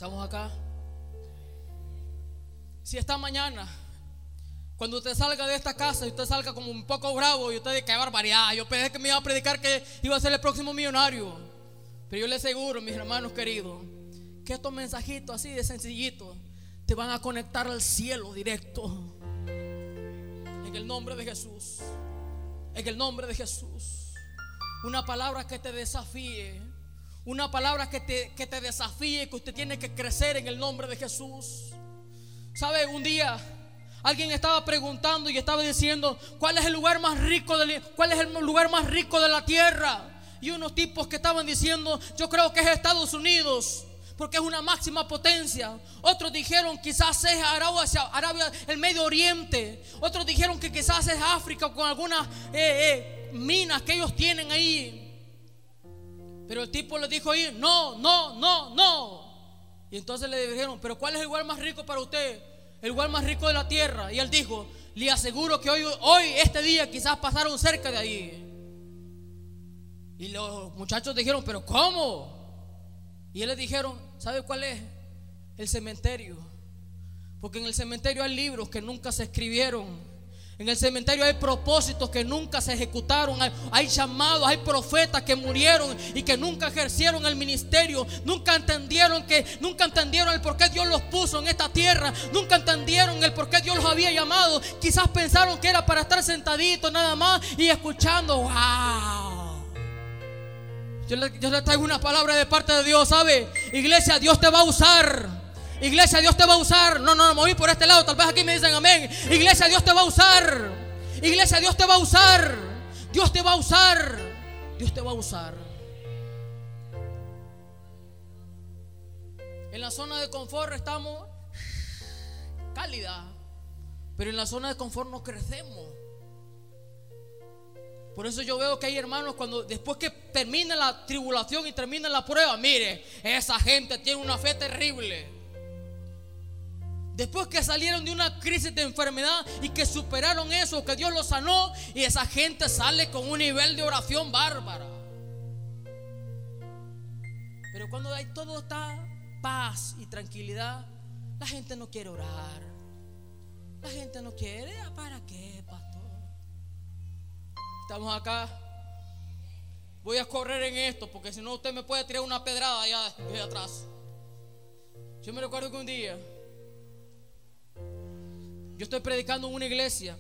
¿Estamos acá? Si esta mañana, cuando usted salga de esta casa y usted salga como un poco bravo y usted dice, qué barbaridad, yo pensé que me iba a predicar que iba a ser el próximo millonario. Pero yo le aseguro, mis hermanos queridos, que estos mensajitos así de sencillitos te van a conectar al cielo directo. En el nombre de Jesús. En el nombre de Jesús. Una palabra que te desafíe una palabra que te, que te desafíe, que usted tiene que crecer en el nombre de Jesús. ¿Sabe? Un día alguien estaba preguntando y estaba diciendo, ¿cuál es el lugar más rico de, cuál es el lugar más rico de la tierra? Y unos tipos que estaban diciendo, yo creo que es Estados Unidos porque es una máxima potencia. Otros dijeron quizás es Arabia, Arabia, el Medio Oriente. Otros dijeron que quizás es África con algunas eh, eh, minas que ellos tienen ahí. Pero el tipo le dijo ahí, no, no, no, no. Y entonces le dijeron, pero ¿cuál es el lugar más rico para usted? El lugar más rico de la tierra. Y él dijo, le aseguro que hoy, hoy este día, quizás pasaron cerca de ahí. Y los muchachos dijeron, pero ¿cómo? Y él les dijeron, ¿sabe cuál es? El cementerio. Porque en el cementerio hay libros que nunca se escribieron en el cementerio hay propósitos que nunca se ejecutaron. Hay, llamados, hay profetas que murieron y que nunca ejercieron el ministerio. Nunca entendieron que, nunca entendieron el por qué Dios los puso en esta tierra. Nunca entendieron el por qué Dios los había llamado. Quizás pensaron que era para estar sentaditos nada más y escuchando. ¡Wow! Yo le, yo le traigo una palabra de parte de Dios, ¿sabe? Iglesia, Dios te va a usar. Iglesia, Dios te va a usar. No, no, no, moví por este lado. Tal vez aquí me dicen amén. Iglesia, Dios te va a usar. Iglesia, Dios te va a usar. Dios te va a usar. Dios te va a usar. En la zona de confort estamos cálida, pero en la zona de confort no crecemos. Por eso yo veo que hay hermanos cuando después que termina la tribulación y termina la prueba, mire, esa gente tiene una fe terrible. Después que salieron de una crisis de enfermedad y que superaron eso, que Dios los sanó, y esa gente sale con un nivel de oración bárbara. Pero cuando hay todo está paz y tranquilidad, la gente no quiere orar. La gente no quiere, ah, ¿para qué, pastor? Estamos acá. Voy a correr en esto porque si no usted me puede tirar una pedrada allá, allá atrás. Yo me recuerdo que un día yo estoy predicando en una iglesia,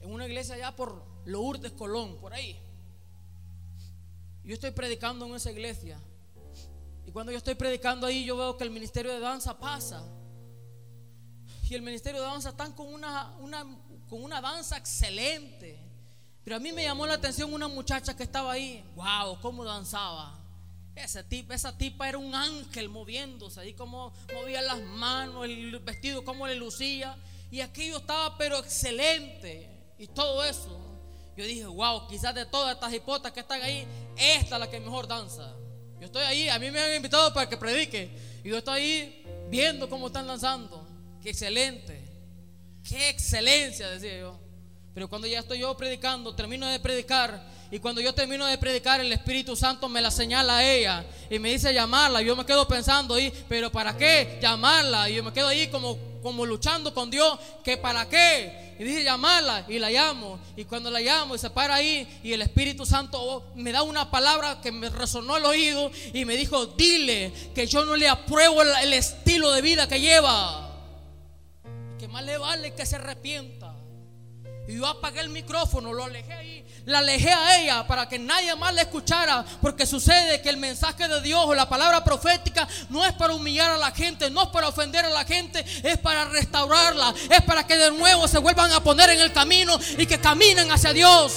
en una iglesia allá por Lourdes Colón, por ahí. Yo estoy predicando en esa iglesia. Y cuando yo estoy predicando ahí, yo veo que el ministerio de danza pasa. Y el ministerio de danza están con una, con una danza excelente. Pero a mí me llamó la atención una muchacha que estaba ahí. ¡Wow! ¿Cómo danzaba? Ese tipo, esa tipa era un ángel moviéndose, ahí como movía las manos, el vestido, como le lucía. Y aquello estaba pero excelente. Y todo eso. Yo dije, wow, quizás de todas estas hipotas que están ahí, esta es la que mejor danza. Yo estoy ahí, a mí me han invitado para que predique. Y yo estoy ahí viendo cómo están danzando. Qué excelente. Qué excelencia, decía yo. Pero cuando ya estoy yo predicando, termino de predicar y cuando yo termino de predicar, el Espíritu Santo me la señala a ella y me dice llamarla. Yo me quedo pensando ahí, pero ¿para qué llamarla? Y yo me quedo ahí como, como luchando con Dios, ¿que para qué? Y dice llamarla y la llamo. Y cuando la llamo y se para ahí y el Espíritu Santo me da una palabra que me resonó el oído y me dijo, dile que yo no le apruebo el, el estilo de vida que lleva. Que más le vale que se arrepienta. Y yo apagué el micrófono, lo alejé ahí la alejé a ella para que nadie más la escuchara, porque sucede que el mensaje de Dios o la palabra profética no es para humillar a la gente, no es para ofender a la gente, es para restaurarla, es para que de nuevo se vuelvan a poner en el camino y que caminen hacia Dios.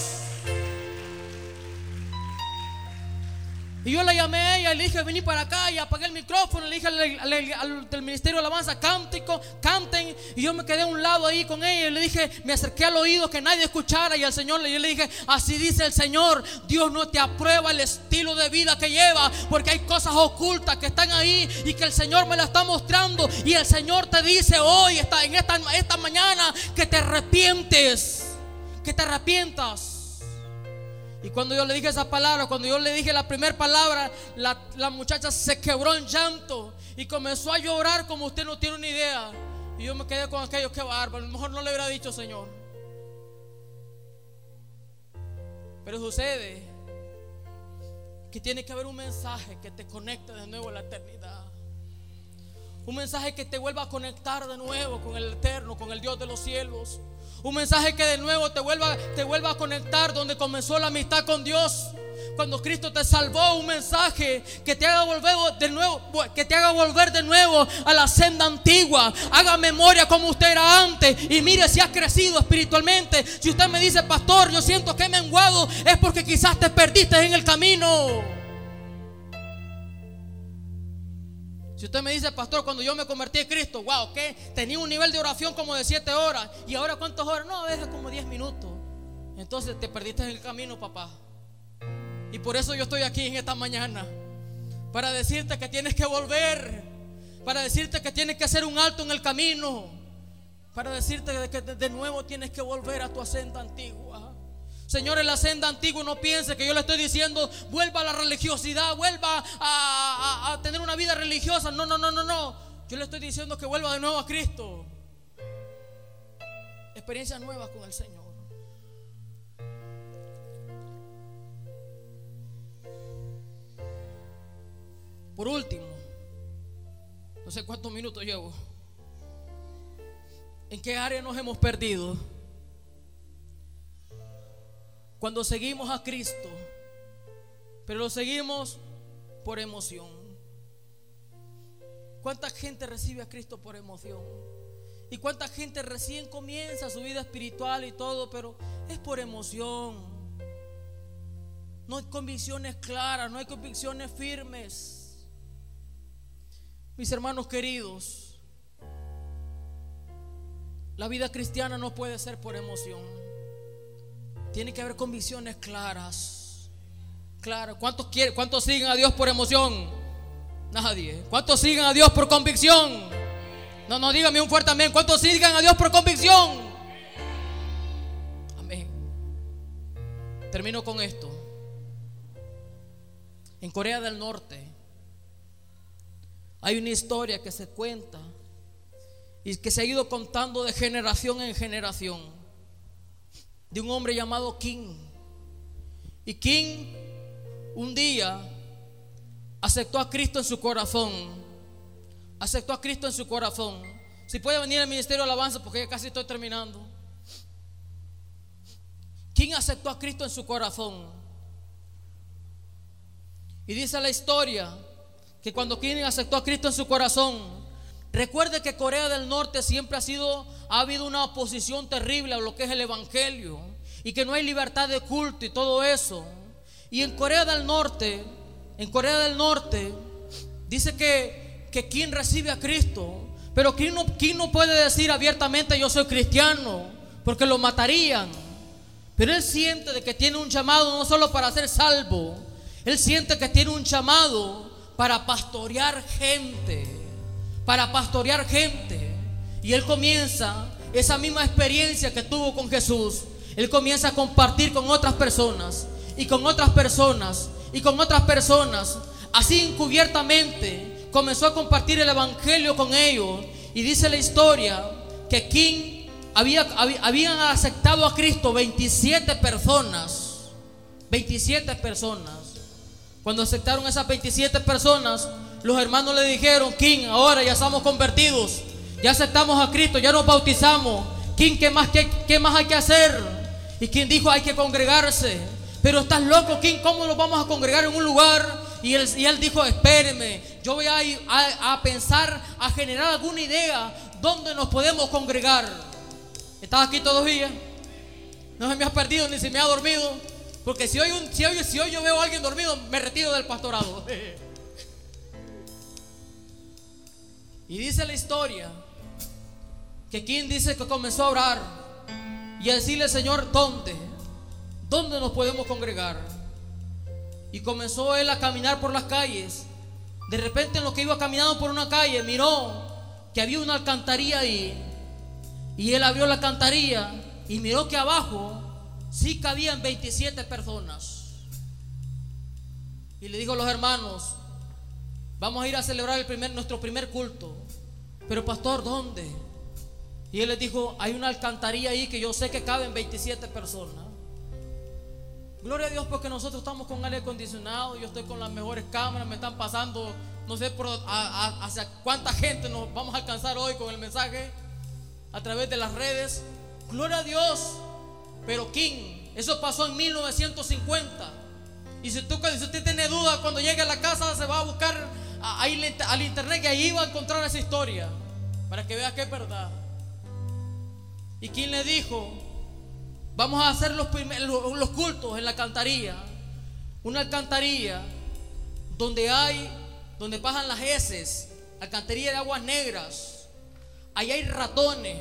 Y yo la llamé a ella le dije, vení para acá y apagué el micrófono. Le dije al, del Ministerio de Alabanza, cántico, canten. Y yo me quedé a un lado ahí con ella y le dije, me acerqué al oído que nadie escuchara. Y al Señor le, le dije, así dice el Señor, Dios no te aprueba el estilo de vida que lleva, porque hay cosas ocultas que están ahí y que el Señor me la está mostrando. Y el Señor te dice hoy, está, en esta, esta mañana, que te arrepientes, que te arrepientas. Y cuando yo le dije esa palabra, cuando yo le dije la primera palabra, la, muchacha se quebró en llanto y comenzó a llorar como usted no tiene una idea. Y yo me quedé con aquello, que bárbaro. A lo mejor no le hubiera dicho, Señor. Pero sucede que tiene que haber un mensaje que te conecte de nuevo a la eternidad. Un mensaje que te vuelva a conectar de nuevo con el eterno, con el Dios de los cielos. Un mensaje que de nuevo te vuelva, te vuelva a conectar donde comenzó la amistad con Dios. Cuando Cristo te salvó, un mensaje que te haga volver de nuevo, que te haga volver de nuevo a la senda antigua. Haga memoria como usted era antes y mire si has crecido espiritualmente. Si usted me dice, pastor, yo siento que me menguado, es porque quizás te perdiste en el camino. Si usted me dice, pastor, cuando yo me convertí en Cristo, wow, que tenía un nivel de oración como de siete horas. ¿Y ahora cuántas horas? No, veces como diez minutos. Entonces te perdiste en el camino, papá. Y por eso yo estoy aquí en esta mañana. Para decirte que tienes que volver. Para decirte que tienes que hacer un alto en el camino. Para decirte que de nuevo tienes que volver a tu senda antigua. Señor, en la senda antigua no piense que yo le estoy diciendo vuelva a la religiosidad, vuelva a, tener una vida religiosa. No, no, no, no, no. Yo le estoy diciendo que vuelva de nuevo a Cristo. Experiencias nuevas con el Señor. Por último, no sé cuántos minutos llevo. ¿En qué área nos hemos perdido? Cuando seguimos a Cristo, pero lo seguimos por emoción. ¿Cuánta gente recibe a Cristo por emoción? ¿Y cuánta gente recién comienza su vida espiritual y todo, pero es por emoción? No hay convicciones claras, no hay convicciones firmes. Mis hermanos queridos, la vida cristiana no puede ser por emoción. Tiene que haber convicciones claras. Claro, ¿cuántos quieren, cuántos siguen a Dios por emoción? Nadie. ¿Cuántos siguen a Dios por convicción? No, no, dígame un fuerte amén. ¿Cuántos siguen a Dios por convicción? Amén. Termino con esto. En Corea del Norte hay una historia que se cuenta y que se ha ido contando de generación en generación de un hombre llamado King. Y King un día aceptó a Cristo en su corazón. Aceptó a Cristo en su corazón. Si puede venir al ministerio de alabanza porque ya casi estoy terminando. King aceptó a Cristo en su corazón. Y dice la historia que cuando King aceptó a Cristo en su corazón, recuerde que Corea del Norte siempre ha sido, ha habido una oposición terrible a lo que es el Evangelio y que no hay libertad de culto y todo eso. Y en Corea del Norte, en Corea del Norte, dice que, que quien recibe a Cristo, pero quien no, no puede decir abiertamente yo soy cristiano, porque lo matarían. Pero él siente de que tiene un llamado no solo para ser salvo, él siente que tiene un llamado para pastorear gente, para pastorear gente. Y él comienza esa misma experiencia que tuvo con Jesús. Él comienza a compartir con otras personas y con otras personas y con otras personas. Así encubiertamente comenzó a compartir el Evangelio con ellos. Y dice la historia que King había, habían aceptado a Cristo 27 personas. 27 personas. Cuando aceptaron esas 27 personas, los hermanos le dijeron, King, ahora ya estamos convertidos. Ya aceptamos a Cristo, ya nos bautizamos. King, ¿qué más, qué, qué más hay que hacer? Y King dijo, hay que congregarse. Pero estás loco, King, ¿cómo nos vamos a congregar en un lugar? Y él, y él dijo, espéreme, yo voy a, a, pensar, a generar alguna idea dónde nos podemos congregar. ¿Estás aquí todavía? No se me ha perdido ni se me ha dormido. Porque si hoy, un, si, hoy, si hoy yo veo a alguien dormido, me retiro del pastorado. y dice la historia que quien dice que comenzó a orar y a decirle, Señor, ¿dónde? ¿Dónde nos podemos congregar? Y comenzó él a caminar por las calles. De repente en lo que iba caminando por una calle, miró que había una alcantarilla ahí. Y él abrió la alcantarilla y miró que abajo sí cabían 27 personas. Y le dijo a los hermanos, vamos a ir a celebrar nuestro primer culto. Pero pastor, ¿dónde? Y él les dijo, hay una alcantarilla ahí que yo sé que caben 27 personas. Gloria a Dios porque nosotros estamos con aire acondicionado, yo estoy con las mejores cámaras, me están pasando, no sé por, hacia cuánta gente nos vamos a alcanzar hoy con el mensaje a través de las redes. Gloria a Dios. Pero King, eso pasó en 1950. Y si, tú, si usted tiene duda, cuando llegue a la casa se va a buscar ahí, al internet que ahí va a encontrar esa historia. Para que vea que es verdad. Y King le dijo, Vamos a hacer los, los cultos en la alcantarilla. Una alcantarilla donde hay, donde pasan las heces, alcantarilla de aguas negras. Ahí hay ratones,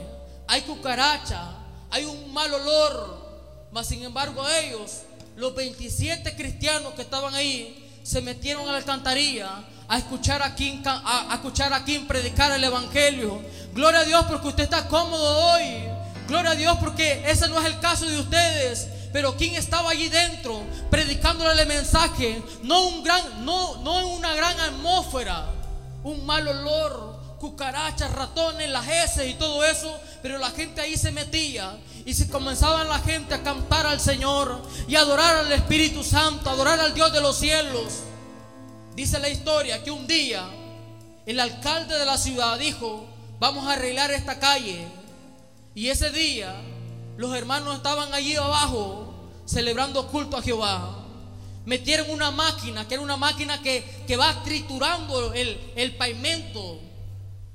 hay cucaracha, hay un mal olor. Mas sin embargo ellos, los 27 cristianos que estaban ahí, se metieron a la alcantarilla a escuchar a quien, a, a escuchar a quien predicar el evangelio. Gloria a Dios porque usted está cómodo hoy. Gloria a Dios porque ese no es el caso de ustedes. Pero quien estaba allí dentro predicándole el mensaje, no un gran, no, no una gran atmósfera, un mal olor, cucarachas, ratones, las heces y todo eso, pero la gente ahí se metía y se comenzaban la gente a cantar al Señor y adorar al Espíritu Santo, adorar al Dios de los cielos. Dice la historia que un día el alcalde de la ciudad dijo, vamos a arreglar esta calle y ese día los hermanos estaban allí abajo celebrando culto a Jehová. Metieron una máquina, que era una máquina que, que va triturando el, el pavimento.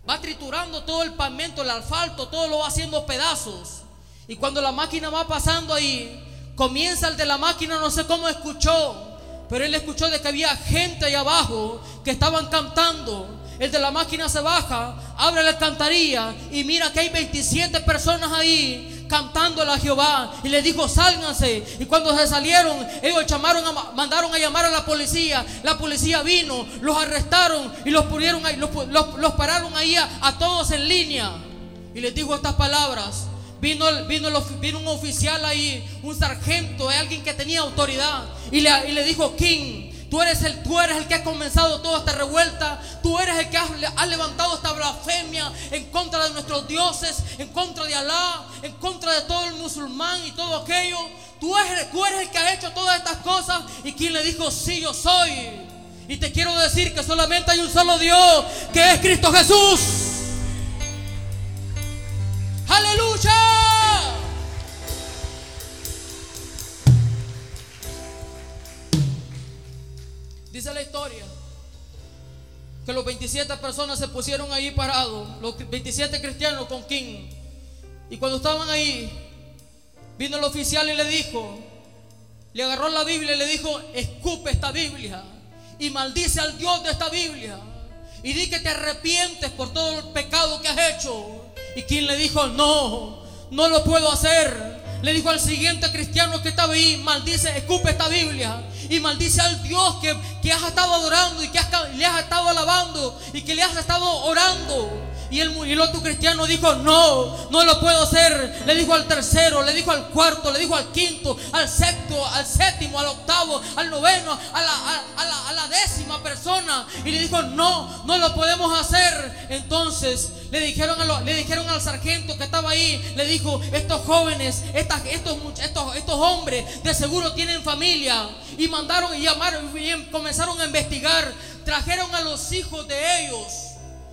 Va triturando todo el pavimento, el asfalto, todo lo va haciendo pedazos. Y cuando la máquina va pasando ahí, comienza el de la máquina, no sé cómo escuchó, Pero él escuchó de que había gente ahí abajo que estaban cantando. El de la máquina se baja, abre la alcantarilla y mira que hay 27 personas ahí cantando a Jehová. Y le dijo, sálganse. Y cuando se salieron, ellos llamaron a, mandaron a llamar a la policía. La policía vino, los arrestaron y los, pusieron ahí, los, pararon ahí a, todos en línea. Y les dijo estas palabras. Vino, vino, vino, un oficial ahí, un sargento, alguien que tenía autoridad. Y le, y le dijo, King, Tú eres, el, tú eres el que ha comenzado toda esta revuelta. Tú eres el que ha, levantado esta blasfemia en contra de nuestros dioses, en contra de Alá, en contra de todo el musulmán y todo aquello. Tú eres, tú eres el que ha hecho todas estas cosas. Y quien le dijo, sí, yo soy. Y te quiero decir que solamente hay un solo Dios, que es Cristo Jesús. Aleluya. Dice la historia que los 27 personas se pusieron ahí parados, los 27 cristianos con King. Y cuando estaban ahí, vino el oficial y le dijo, le agarró la Biblia y le dijo, escupe esta Biblia y maldice al Dios de esta Biblia. Y di que te arrepientes por todo el pecado que has hecho. Y King le dijo, no, no lo puedo hacer. Le dijo al siguiente cristiano que estaba ahí, maldice, escupe esta Biblia y maldice al Dios que, que has estado adorando y que le has estado alabando y que le has estado orando. Y el, otro cristiano dijo, no, no lo puedo hacer. Le dijo al tercero, le dijo al cuarto, le dijo al quinto, al sexto, al séptimo, al octavo, al noveno, a la, décima persona. Y le dijo, no, no lo podemos hacer. Entonces le dijeron, le dijeron al sargento que estaba ahí, le dijo, estos jóvenes, estos, estos, estos hombres de seguro tienen familia. Y mandaron y llamaron y comenzaron a investigar. Trajeron a los hijos de ellos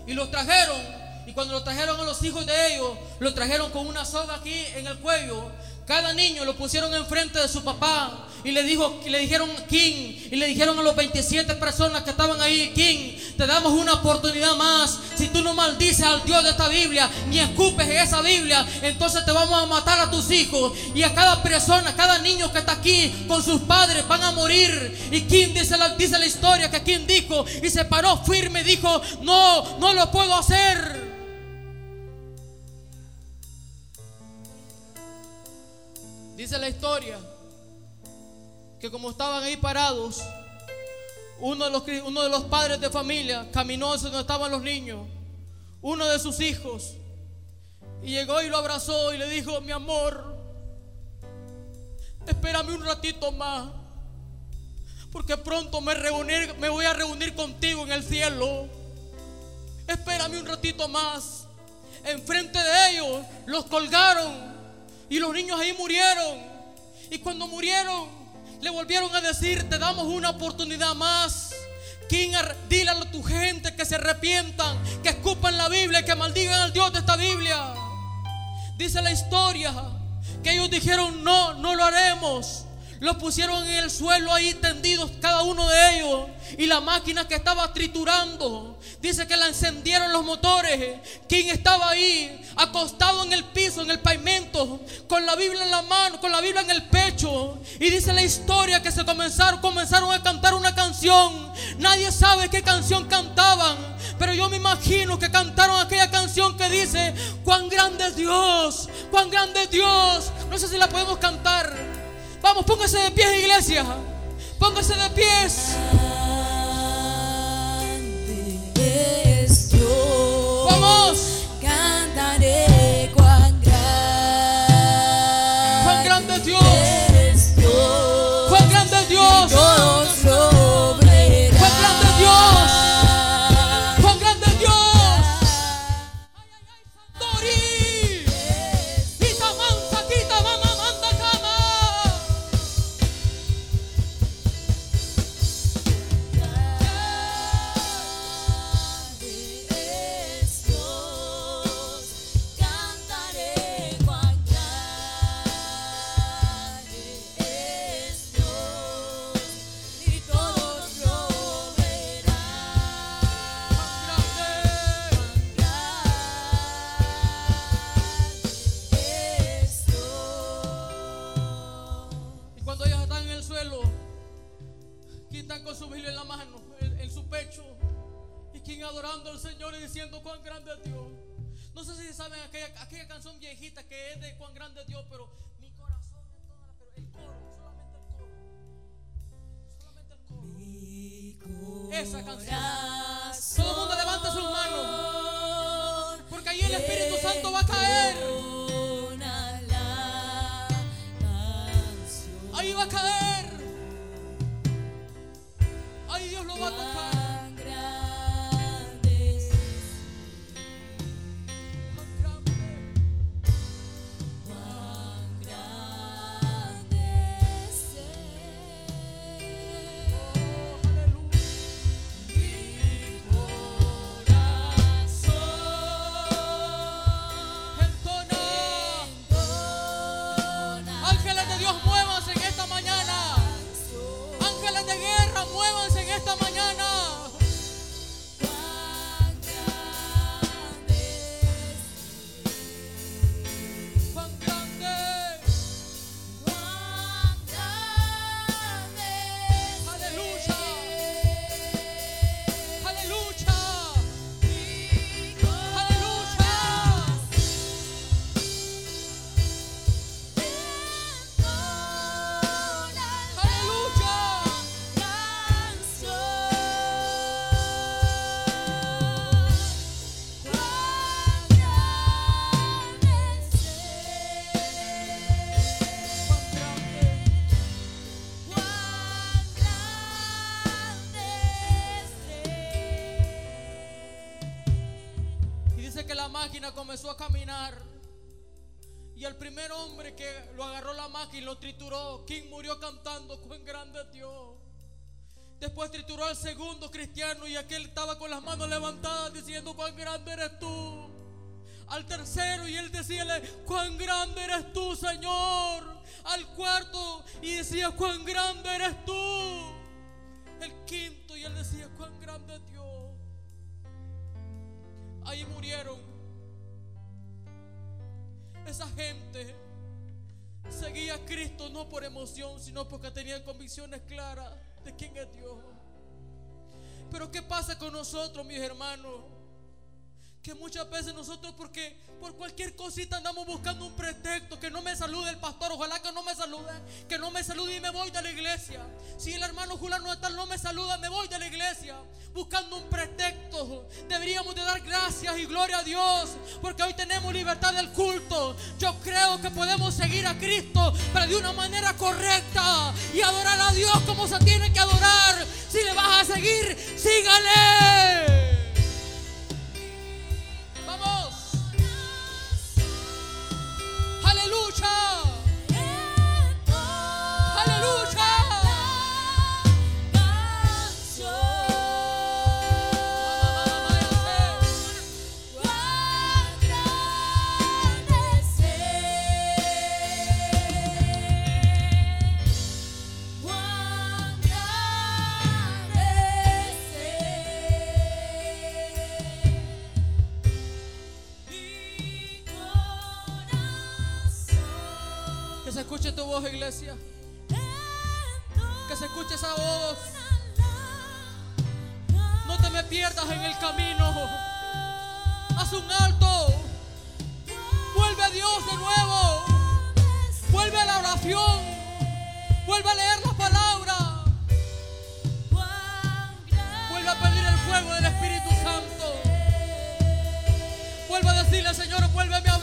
y los trajeron y cuando lo trajeron a los hijos de ellos, lo trajeron con una soga aquí en el cuello. Cada niño lo pusieron enfrente de su papá y le, dijo, y le dijeron King y le dijeron a los 27 personas que estaban ahí, King, te damos una oportunidad más. Si tú no maldices al Dios de esta Biblia ni escupes esa Biblia, entonces te vamos a matar a tus hijos y a cada persona, cada niño que está aquí con sus padres van a morir. Y King dice la, dice la historia que King dijo y se paró firme y dijo, no, no lo puedo hacer. Dice la historia que como estaban ahí parados, uno de los, uno de los padres de familia caminó hacia donde estaban los niños, uno de sus hijos, y llegó y lo abrazó y le dijo, mi amor, espérame un ratito más, porque pronto me, reunir, me voy a reunir contigo en el cielo. Espérame un ratito más. Enfrente de ellos los colgaron y los niños ahí murieron. Y cuando murieron, le volvieron a decir, te damos una oportunidad más. King, dile a tu gente que se arrepientan, que escupan la Biblia, que maldigan al Dios de esta Biblia. Dice la historia que ellos dijeron, no, no lo haremos. Los pusieron en el suelo ahí tendidos cada uno de ellos. Y la máquina que estaba triturando. Dice que la encendieron los motores. Quien estaba ahí acostado en el piso, en el pavimento, con la Biblia en la mano, con la Biblia en el pecho. Y dice la historia que se comenzaron, comenzaron a cantar una canción. Nadie sabe qué canción cantaban. Pero yo me imagino que cantaron aquella canción que dice, cuán grande es Dios, cuán grande es Dios. No sé si la podemos cantar. Vamos, póngase de pies, iglesia. Póngase de pies. Vamos. Viejita que es de cuán grande es Dios, pero mi corazón es toda la, pero el coro, solamente el coro. Solamente el coro. Mi Esa canción. Todo el mundo levanta sus manos. Porque ahí el Espíritu Santo va a caer. Ahí va a caer. Ahí Dios lo va a tocar. Trituró, King murió cantando, cuán grande es Dios. Después trituró al segundo cristiano y aquel estaba con las manos levantadas diciendo, cuán grande eres tú. Al tercero y él decía, cuán grande eres tú, Señor. Al cuarto y decía, cuán grande eres tú. El quinto y él decía, cuán grande es Dios. Ahí murieron. Esa gente seguía a Cristo no por emoción, sino porque tenían convicciones claras de quién es Dios. Pero ¿qué pasa con nosotros, mis hermanos? Que muchas veces nosotros, porque por cualquier cosita andamos buscando un pretexto, que no me salude el pastor, ojalá que no me salude, que no me salude y me voy de la iglesia. Si el hermano Julano tal no me saluda, me voy de la iglesia, buscando un pretexto. Deberíamos de dar gracias y gloria a Dios, porque hoy tenemos libertad del culto. Yo creo que podemos seguir a Cristo, pero de una manera correcta y adorar a Dios como se tiene que adorar. Si le vas a seguir, sígale. Aleluya. Se escuche tu voz, iglesia. Que se escuche esa voz. No te me pierdas en el camino. Haz un alto. Vuelve a Dios de nuevo. Vuelve a la oración. Vuelve a leer la palabra. Vuelve a pedir el fuego del Espíritu Santo. Vuelve a decirle, Señor, vuélveme a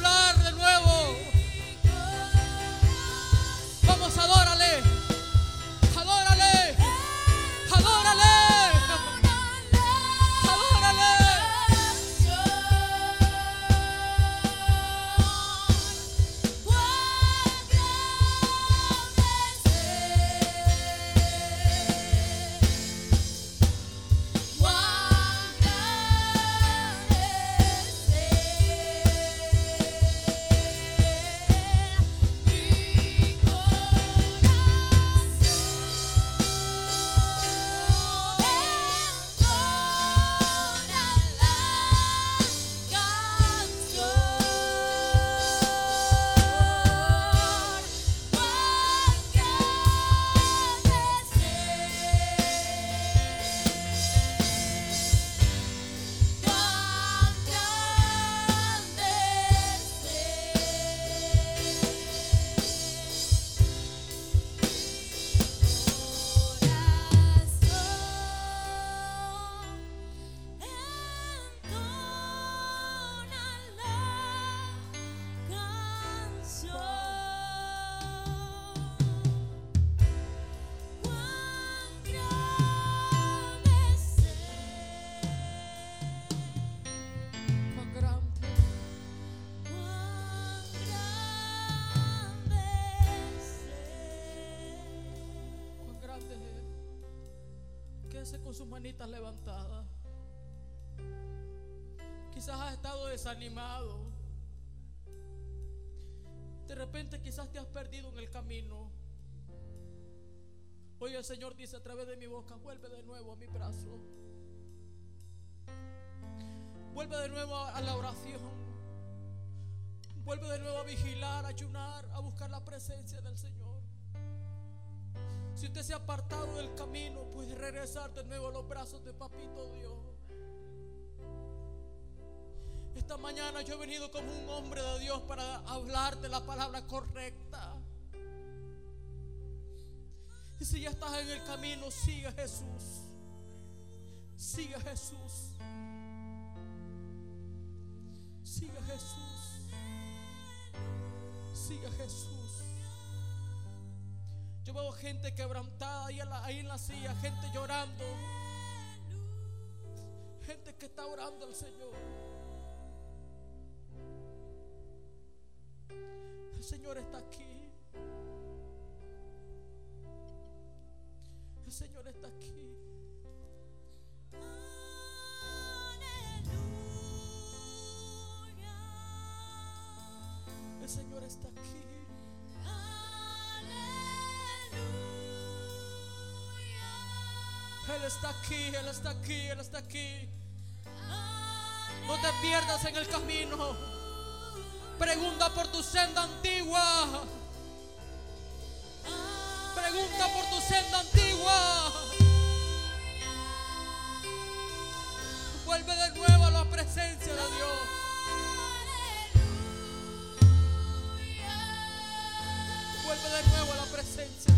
De repente quizás te has perdido en el camino. Hoy el Señor dice a través de mi boca, vuelve de nuevo a mi brazo. Vuelve de nuevo a la oración. Vuelve de nuevo a vigilar, a ayunar, a buscar la presencia del Señor. Si usted se ha apartado del camino, puede regresar de nuevo a los brazos de Papito Dios. Esta mañana yo he venido como un hombre de Dios para hablarte la palabra correcta. Y si ya estás en el camino, sigue Jesús. Sigue Jesús. Sigue Jesús. Sigue Jesús. Yo veo gente quebrantada ahí en la, ahí en la silla, gente llorando. Gente que está orando al Señor. Señor está aquí. El Señor está aquí. El Señor está aquí. Él está aquí, Él está aquí, Él está aquí. No te pierdas en el camino. Pregunta por tu senda antigua. Pregunta por tu senda antigua. Vuelve de nuevo a la presencia de Dios. Vuelve de nuevo a la presencia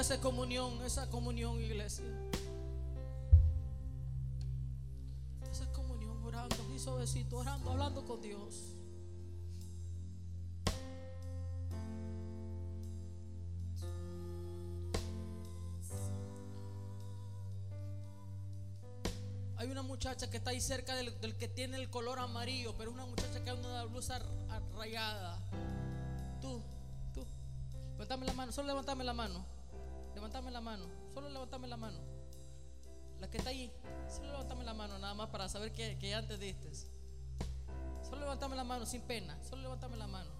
esa comunión, esa comunión, iglesia. Esa comunión, orando, y suavecito, orando, hablando con Dios. Hay una muchacha que está ahí cerca del, que tiene el color amarillo, pero es una muchacha que anda una blusa ra- rayada. Tú, tú, levantame la mano, solo levantame la mano. Levantame la mano, solo levantame la mano. La que está ahí, solo levantame la mano, nada más para saber que, que antes diste. Solo levantame la mano, sin pena, solo levantame la mano.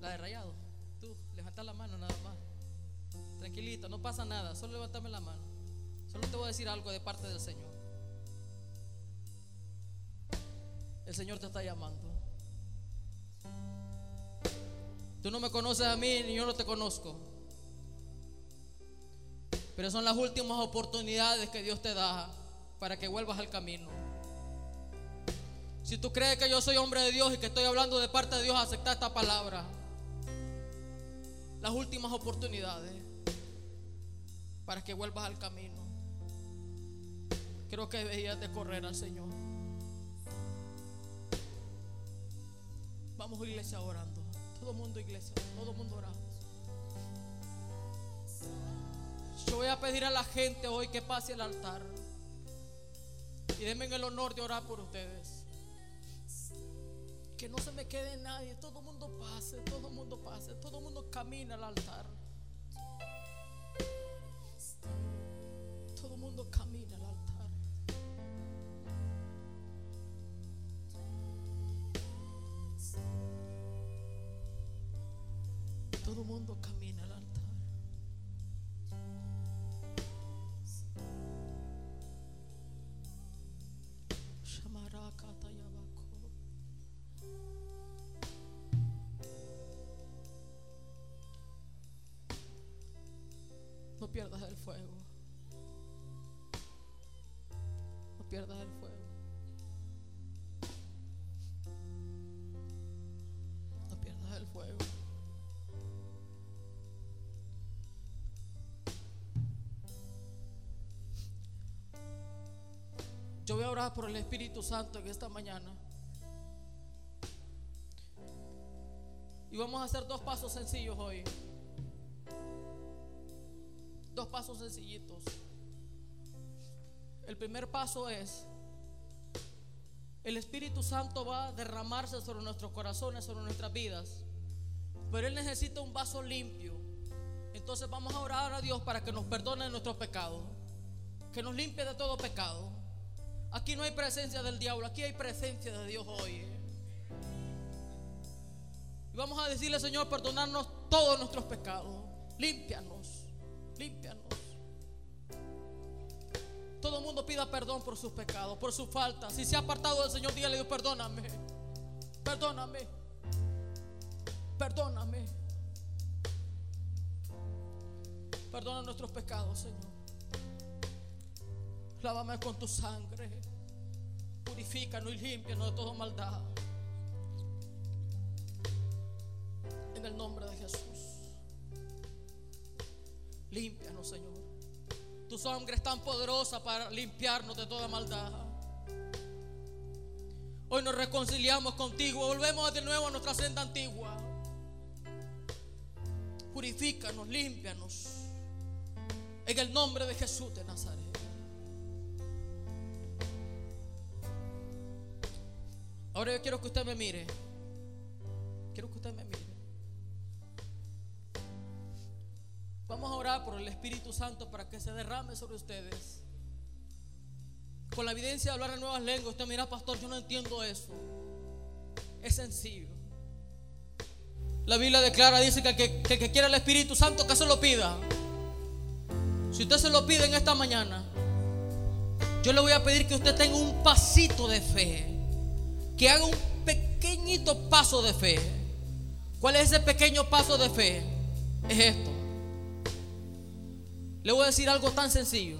La de rayado, tú, levanta la mano nada más. Tranquilito, no pasa nada, solo levantame la mano. Solo te voy a decir algo de parte del Señor. El Señor te está llamando. Tú no me conoces a mí ni yo no te conozco. Pero son las últimas oportunidades que Dios te da para que vuelvas al camino. Si tú crees que yo soy hombre de Dios y que estoy hablando de parte de Dios, acepta esta palabra. Las últimas oportunidades para que vuelvas al camino. Creo que debías de correr al Señor. Vamos iglesia orando. Todo mundo iglesia, todo mundo orando. Yo voy a pedir a la gente hoy que pase al altar. Y denme el honor de orar por ustedes. Que no se me quede nadie. Todo el mundo pase, todo el mundo pase. Todo el mundo camina al altar. Todo el mundo camina Todo el mundo camina Yo voy a orar por el Espíritu Santo en esta mañana. Y vamos a hacer dos pasos sencillos hoy. Dos pasos sencillitos. El primer paso es, el Espíritu Santo va a derramarse sobre nuestros corazones, sobre nuestras vidas. Pero Él necesita un vaso limpio. Entonces vamos a orar a Dios para que nos perdone nuestros pecados. Que nos limpie de todo pecado. Aquí no hay presencia del diablo, aquí hay presencia de Dios hoy. Y vamos a decirle, Señor, perdonarnos todos nuestros pecados. Límpianos, límpianos. Todo el mundo pida perdón por sus pecados, por sus faltas. Si se ha apartado del Señor, dígale, Dios, perdóname. Perdóname. Perdóname. Perdona nuestros pecados, Señor. Lávame con tu sangre. Purifícanos y límpianos de toda maldad. En el nombre de Jesús. Límpianos, Señor. Tu sangre es tan poderosa para limpiarnos de toda maldad. Hoy nos reconciliamos contigo. Volvemos de nuevo a nuestra senda antigua. Purifícanos, límpianos. En el nombre de Jesús de Nazaret. Ahora yo quiero que usted me mire. Quiero que usted me mire. Vamos a orar por el Espíritu Santo para que se derrame sobre ustedes. Con la evidencia de hablar en nuevas lenguas, usted mira, pastor, yo no entiendo eso. Es sencillo. La Biblia declara, dice que que, que que quiera el Espíritu Santo, que se lo pida. Si usted se lo pide en esta mañana, yo le voy a pedir que usted tenga un pasito de fe. Que haga un pequeñito paso de fe. ¿Cuál es ese pequeño paso de fe? Es esto. Le voy a decir algo tan sencillo.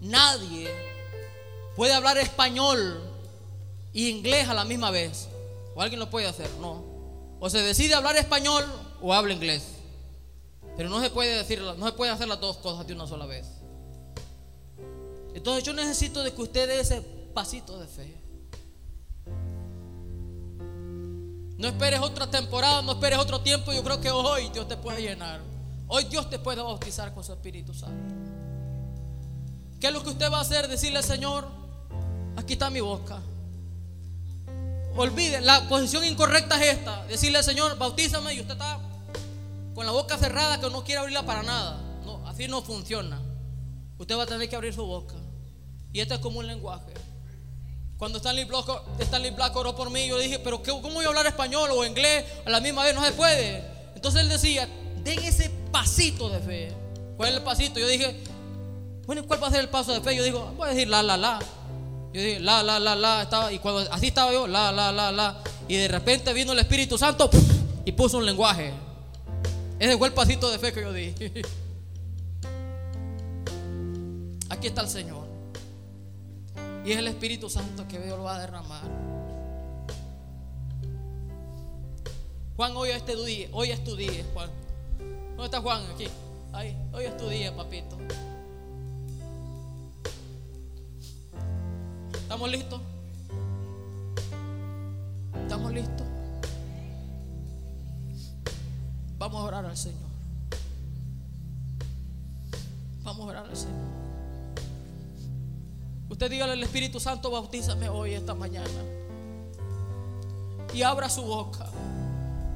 Nadie puede hablar español y inglés a la misma vez. O alguien lo puede hacer, no. O se decide hablar español o habla inglés. Pero no se puede decir, no se puede hacer las dos cosas de una sola vez. Entonces yo necesito de que usted dé ese pasito de fe. No esperes otra temporada, no esperes otro tiempo. Yo creo que hoy Dios te puede llenar. Hoy Dios te puede bautizar con su Espíritu Santo. ¿Qué es lo que usted va a hacer? Decirle, Señor, aquí está mi boca. Olviden, la posición incorrecta es esta. Decirle, Señor, bautízame y usted está con la boca cerrada que no quiere abrirla para nada. No, así no funciona. Usted va a tener que abrir su boca. Y esto es como un lenguaje. Cuando Stanley Black, Stanley Black oró por mí, yo dije, pero ¿qué- ¿cómo voy a hablar español o inglés a la misma vez? No se puede. Entonces él decía, den ese pasito de fe. ¿Cuál es el pasito? Yo dije, bueno, ¿y ¿cuál va a ser el paso de fe? Yo digo, voy a decir la, la, la. Yo dije, la, la, la, la. Estaba, y cuando así estaba yo, la, la, la, la. Y de repente vino el Espíritu Santo y puso un lenguaje. Ese fue el pasito de fe que yo di. Aquí está el Señor. Y es el Espíritu Santo que Dios lo va a derramar. Juan, hoy es tu día, hoy es tu día, Juan. ¿Dónde está Juan? Aquí. Ahí, hoy es tu día, papito. ¿Estamos listos? ¿Estamos listos? Vamos a orar al Señor. Vamos a orar al Señor. Usted dígale al Espíritu Santo, bautízame hoy, esta mañana. Y abra su boca.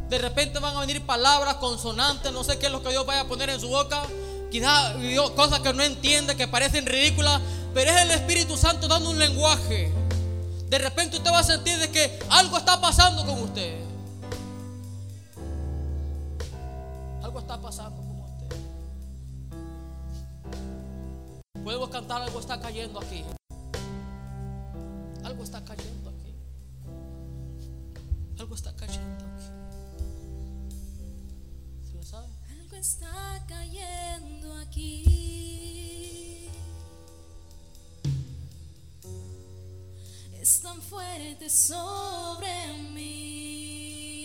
De repente van a venir palabras, consonantes, no sé qué es lo que Dios vaya a poner en su boca. Quizás cosas que no entiende, que parecen ridículas, pero es el Espíritu Santo dando un lenguaje. De repente usted va a sentir de que algo está pasando con usted. Algo está pasando con usted. Podemos cantar, algo está cayendo aquí. Algo está cayendo aquí. Algo está cayendo aquí. ¿Se lo sabe? Algo está cayendo aquí. Es tan fuerte sobre mí.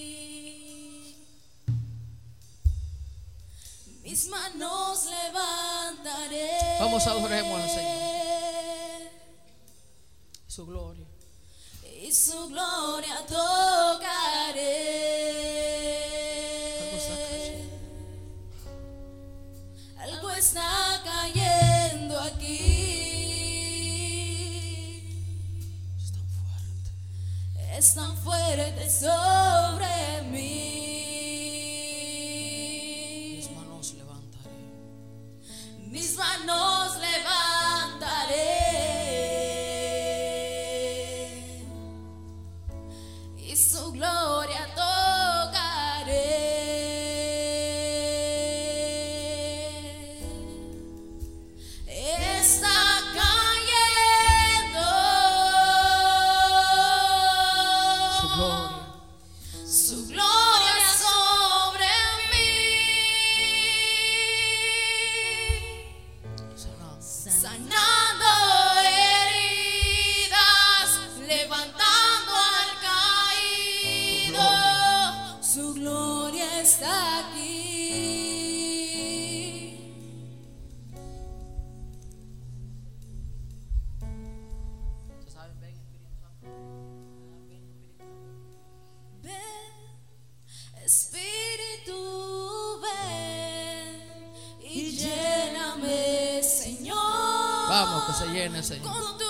Mis manos levantaré. Vamos, adoremos al Su gloria. Y su gloria tocaré. Algo está cayendo. Algo está cayendo aquí. Es tan fuerte. Es tan fuerte sobre mí. Mis manos levantaré. Mis manos levantaré. Vamos, que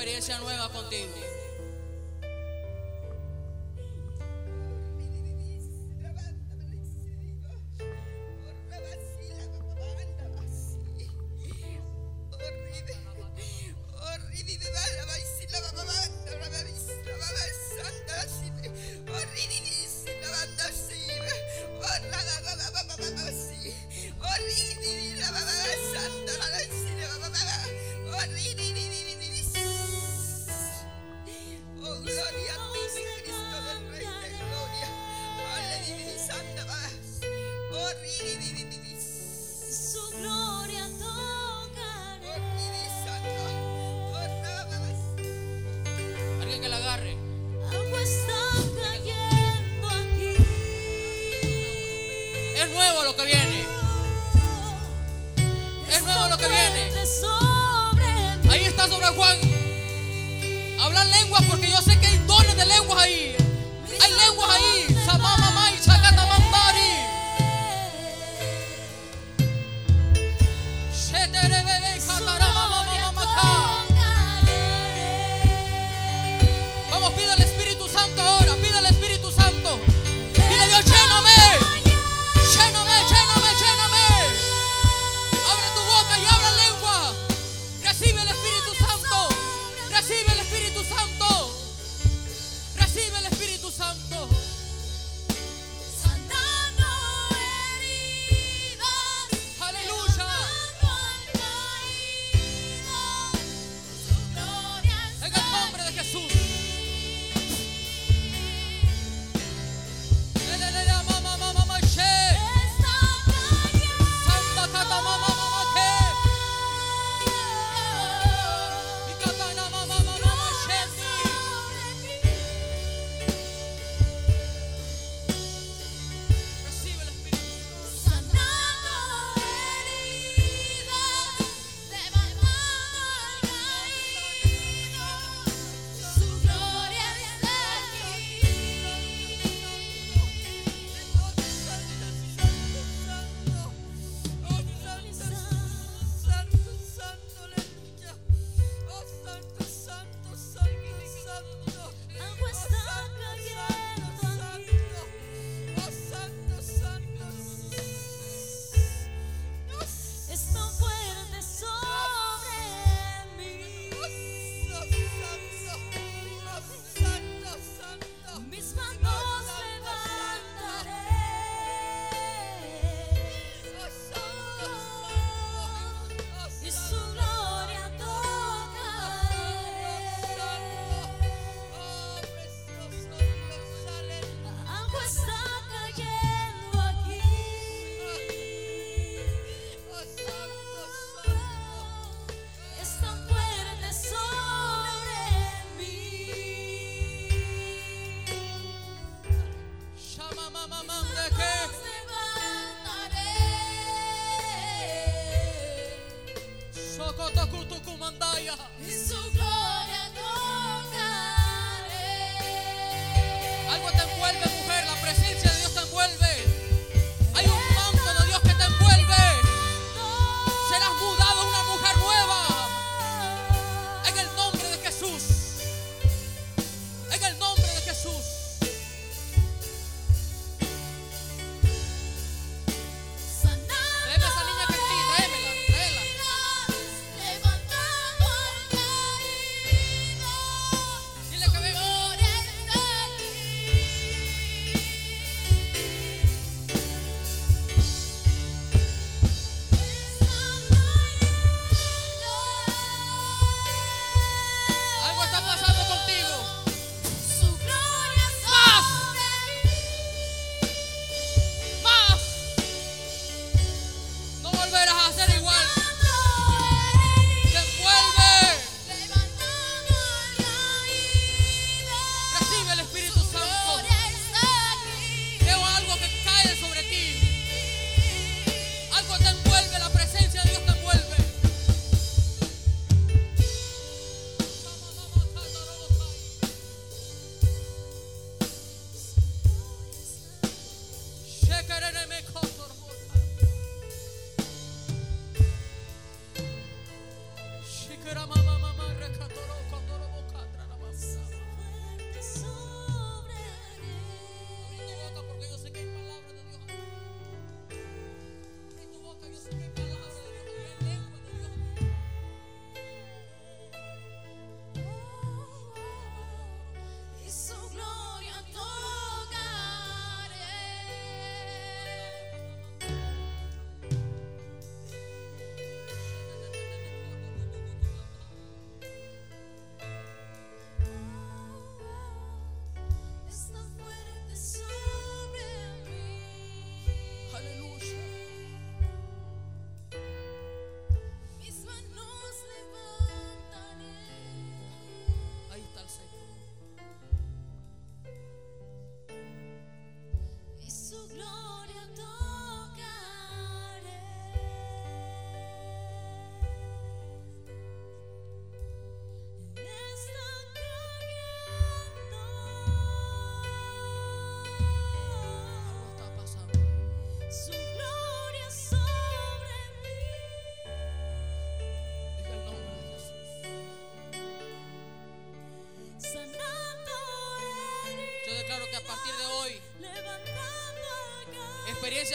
experiencia nueva contigo.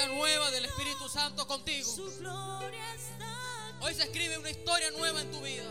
nueva del Espíritu Santo contigo. Hoy se escribe una historia nueva en tu vida.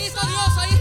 ahí está Dios,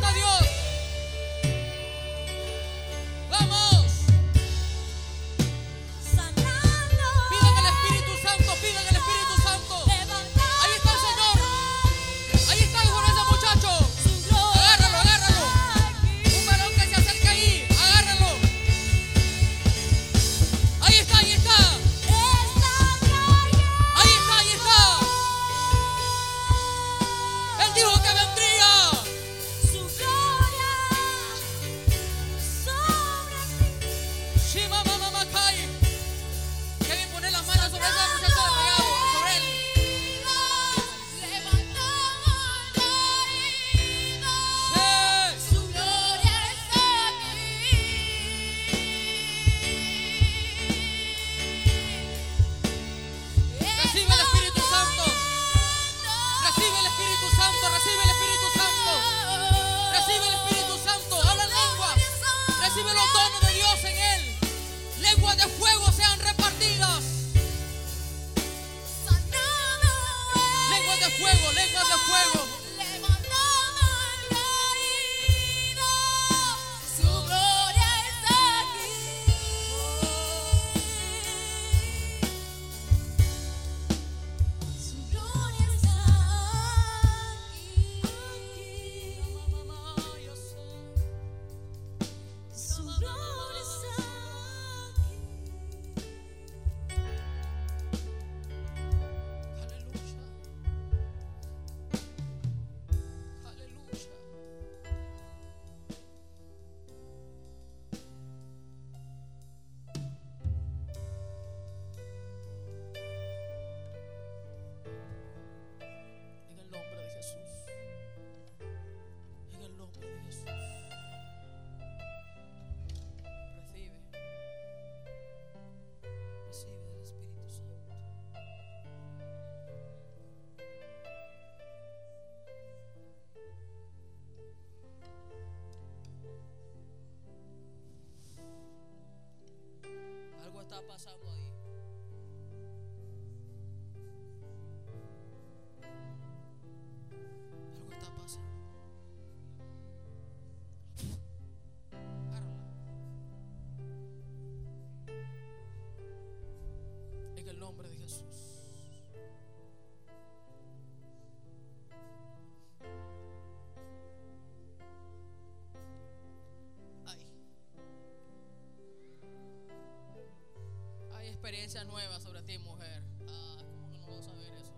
nueva sobre ti, mujer. Ah, ¿cómo no vas a ver eso?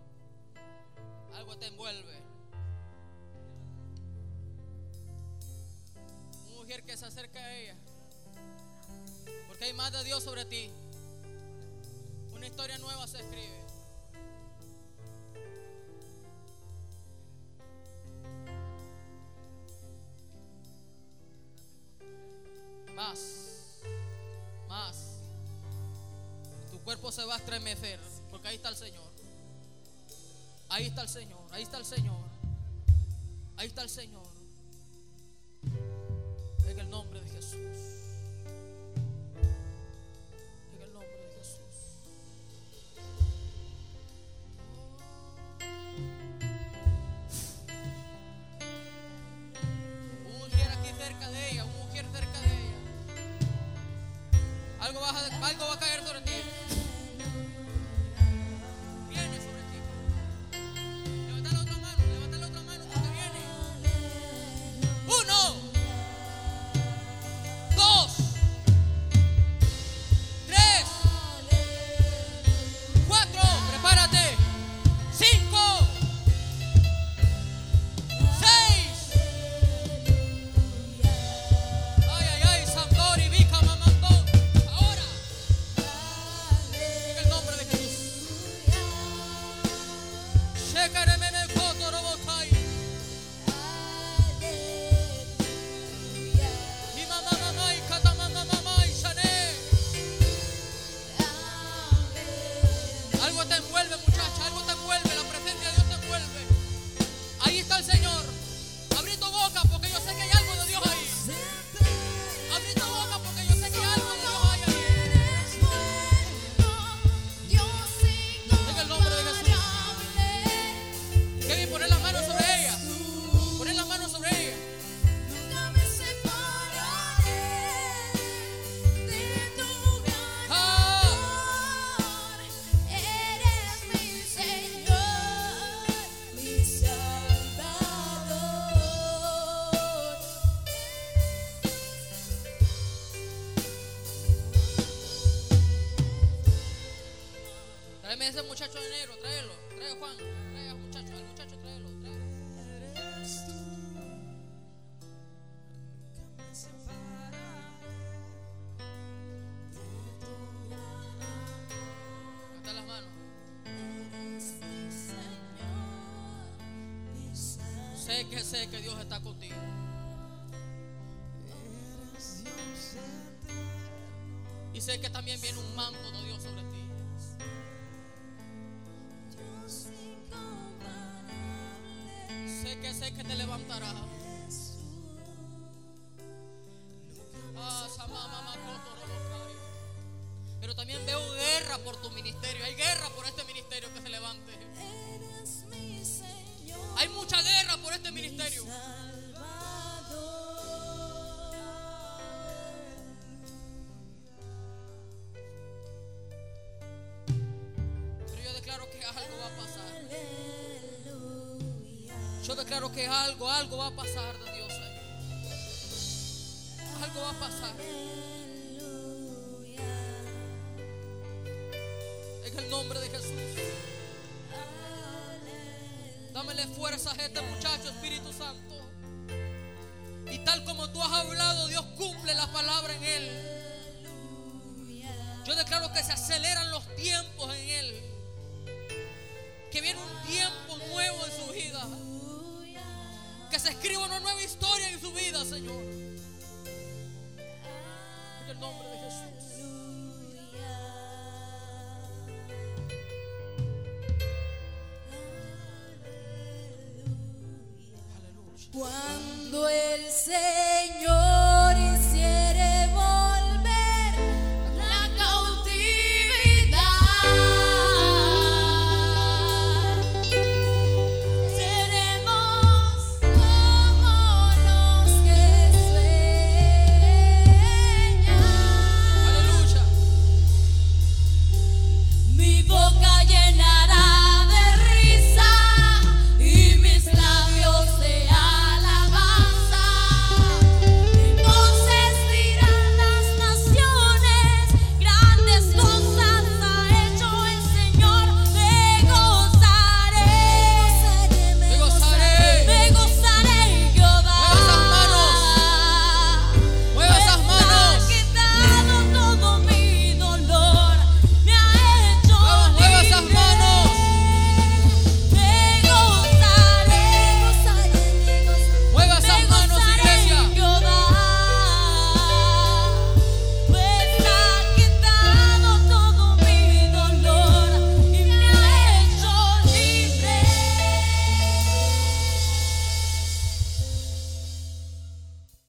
Algo te envuelve. Una mujer que se acerca a ella. Porque hay más de Dios sobre ti. Una historia nueva se escribe. porque ahí está el Señor. Ahí está el Señor, ahí está el Señor. Ahí está el Señor. sé que Dios está contigo. Y sé que también viene un manto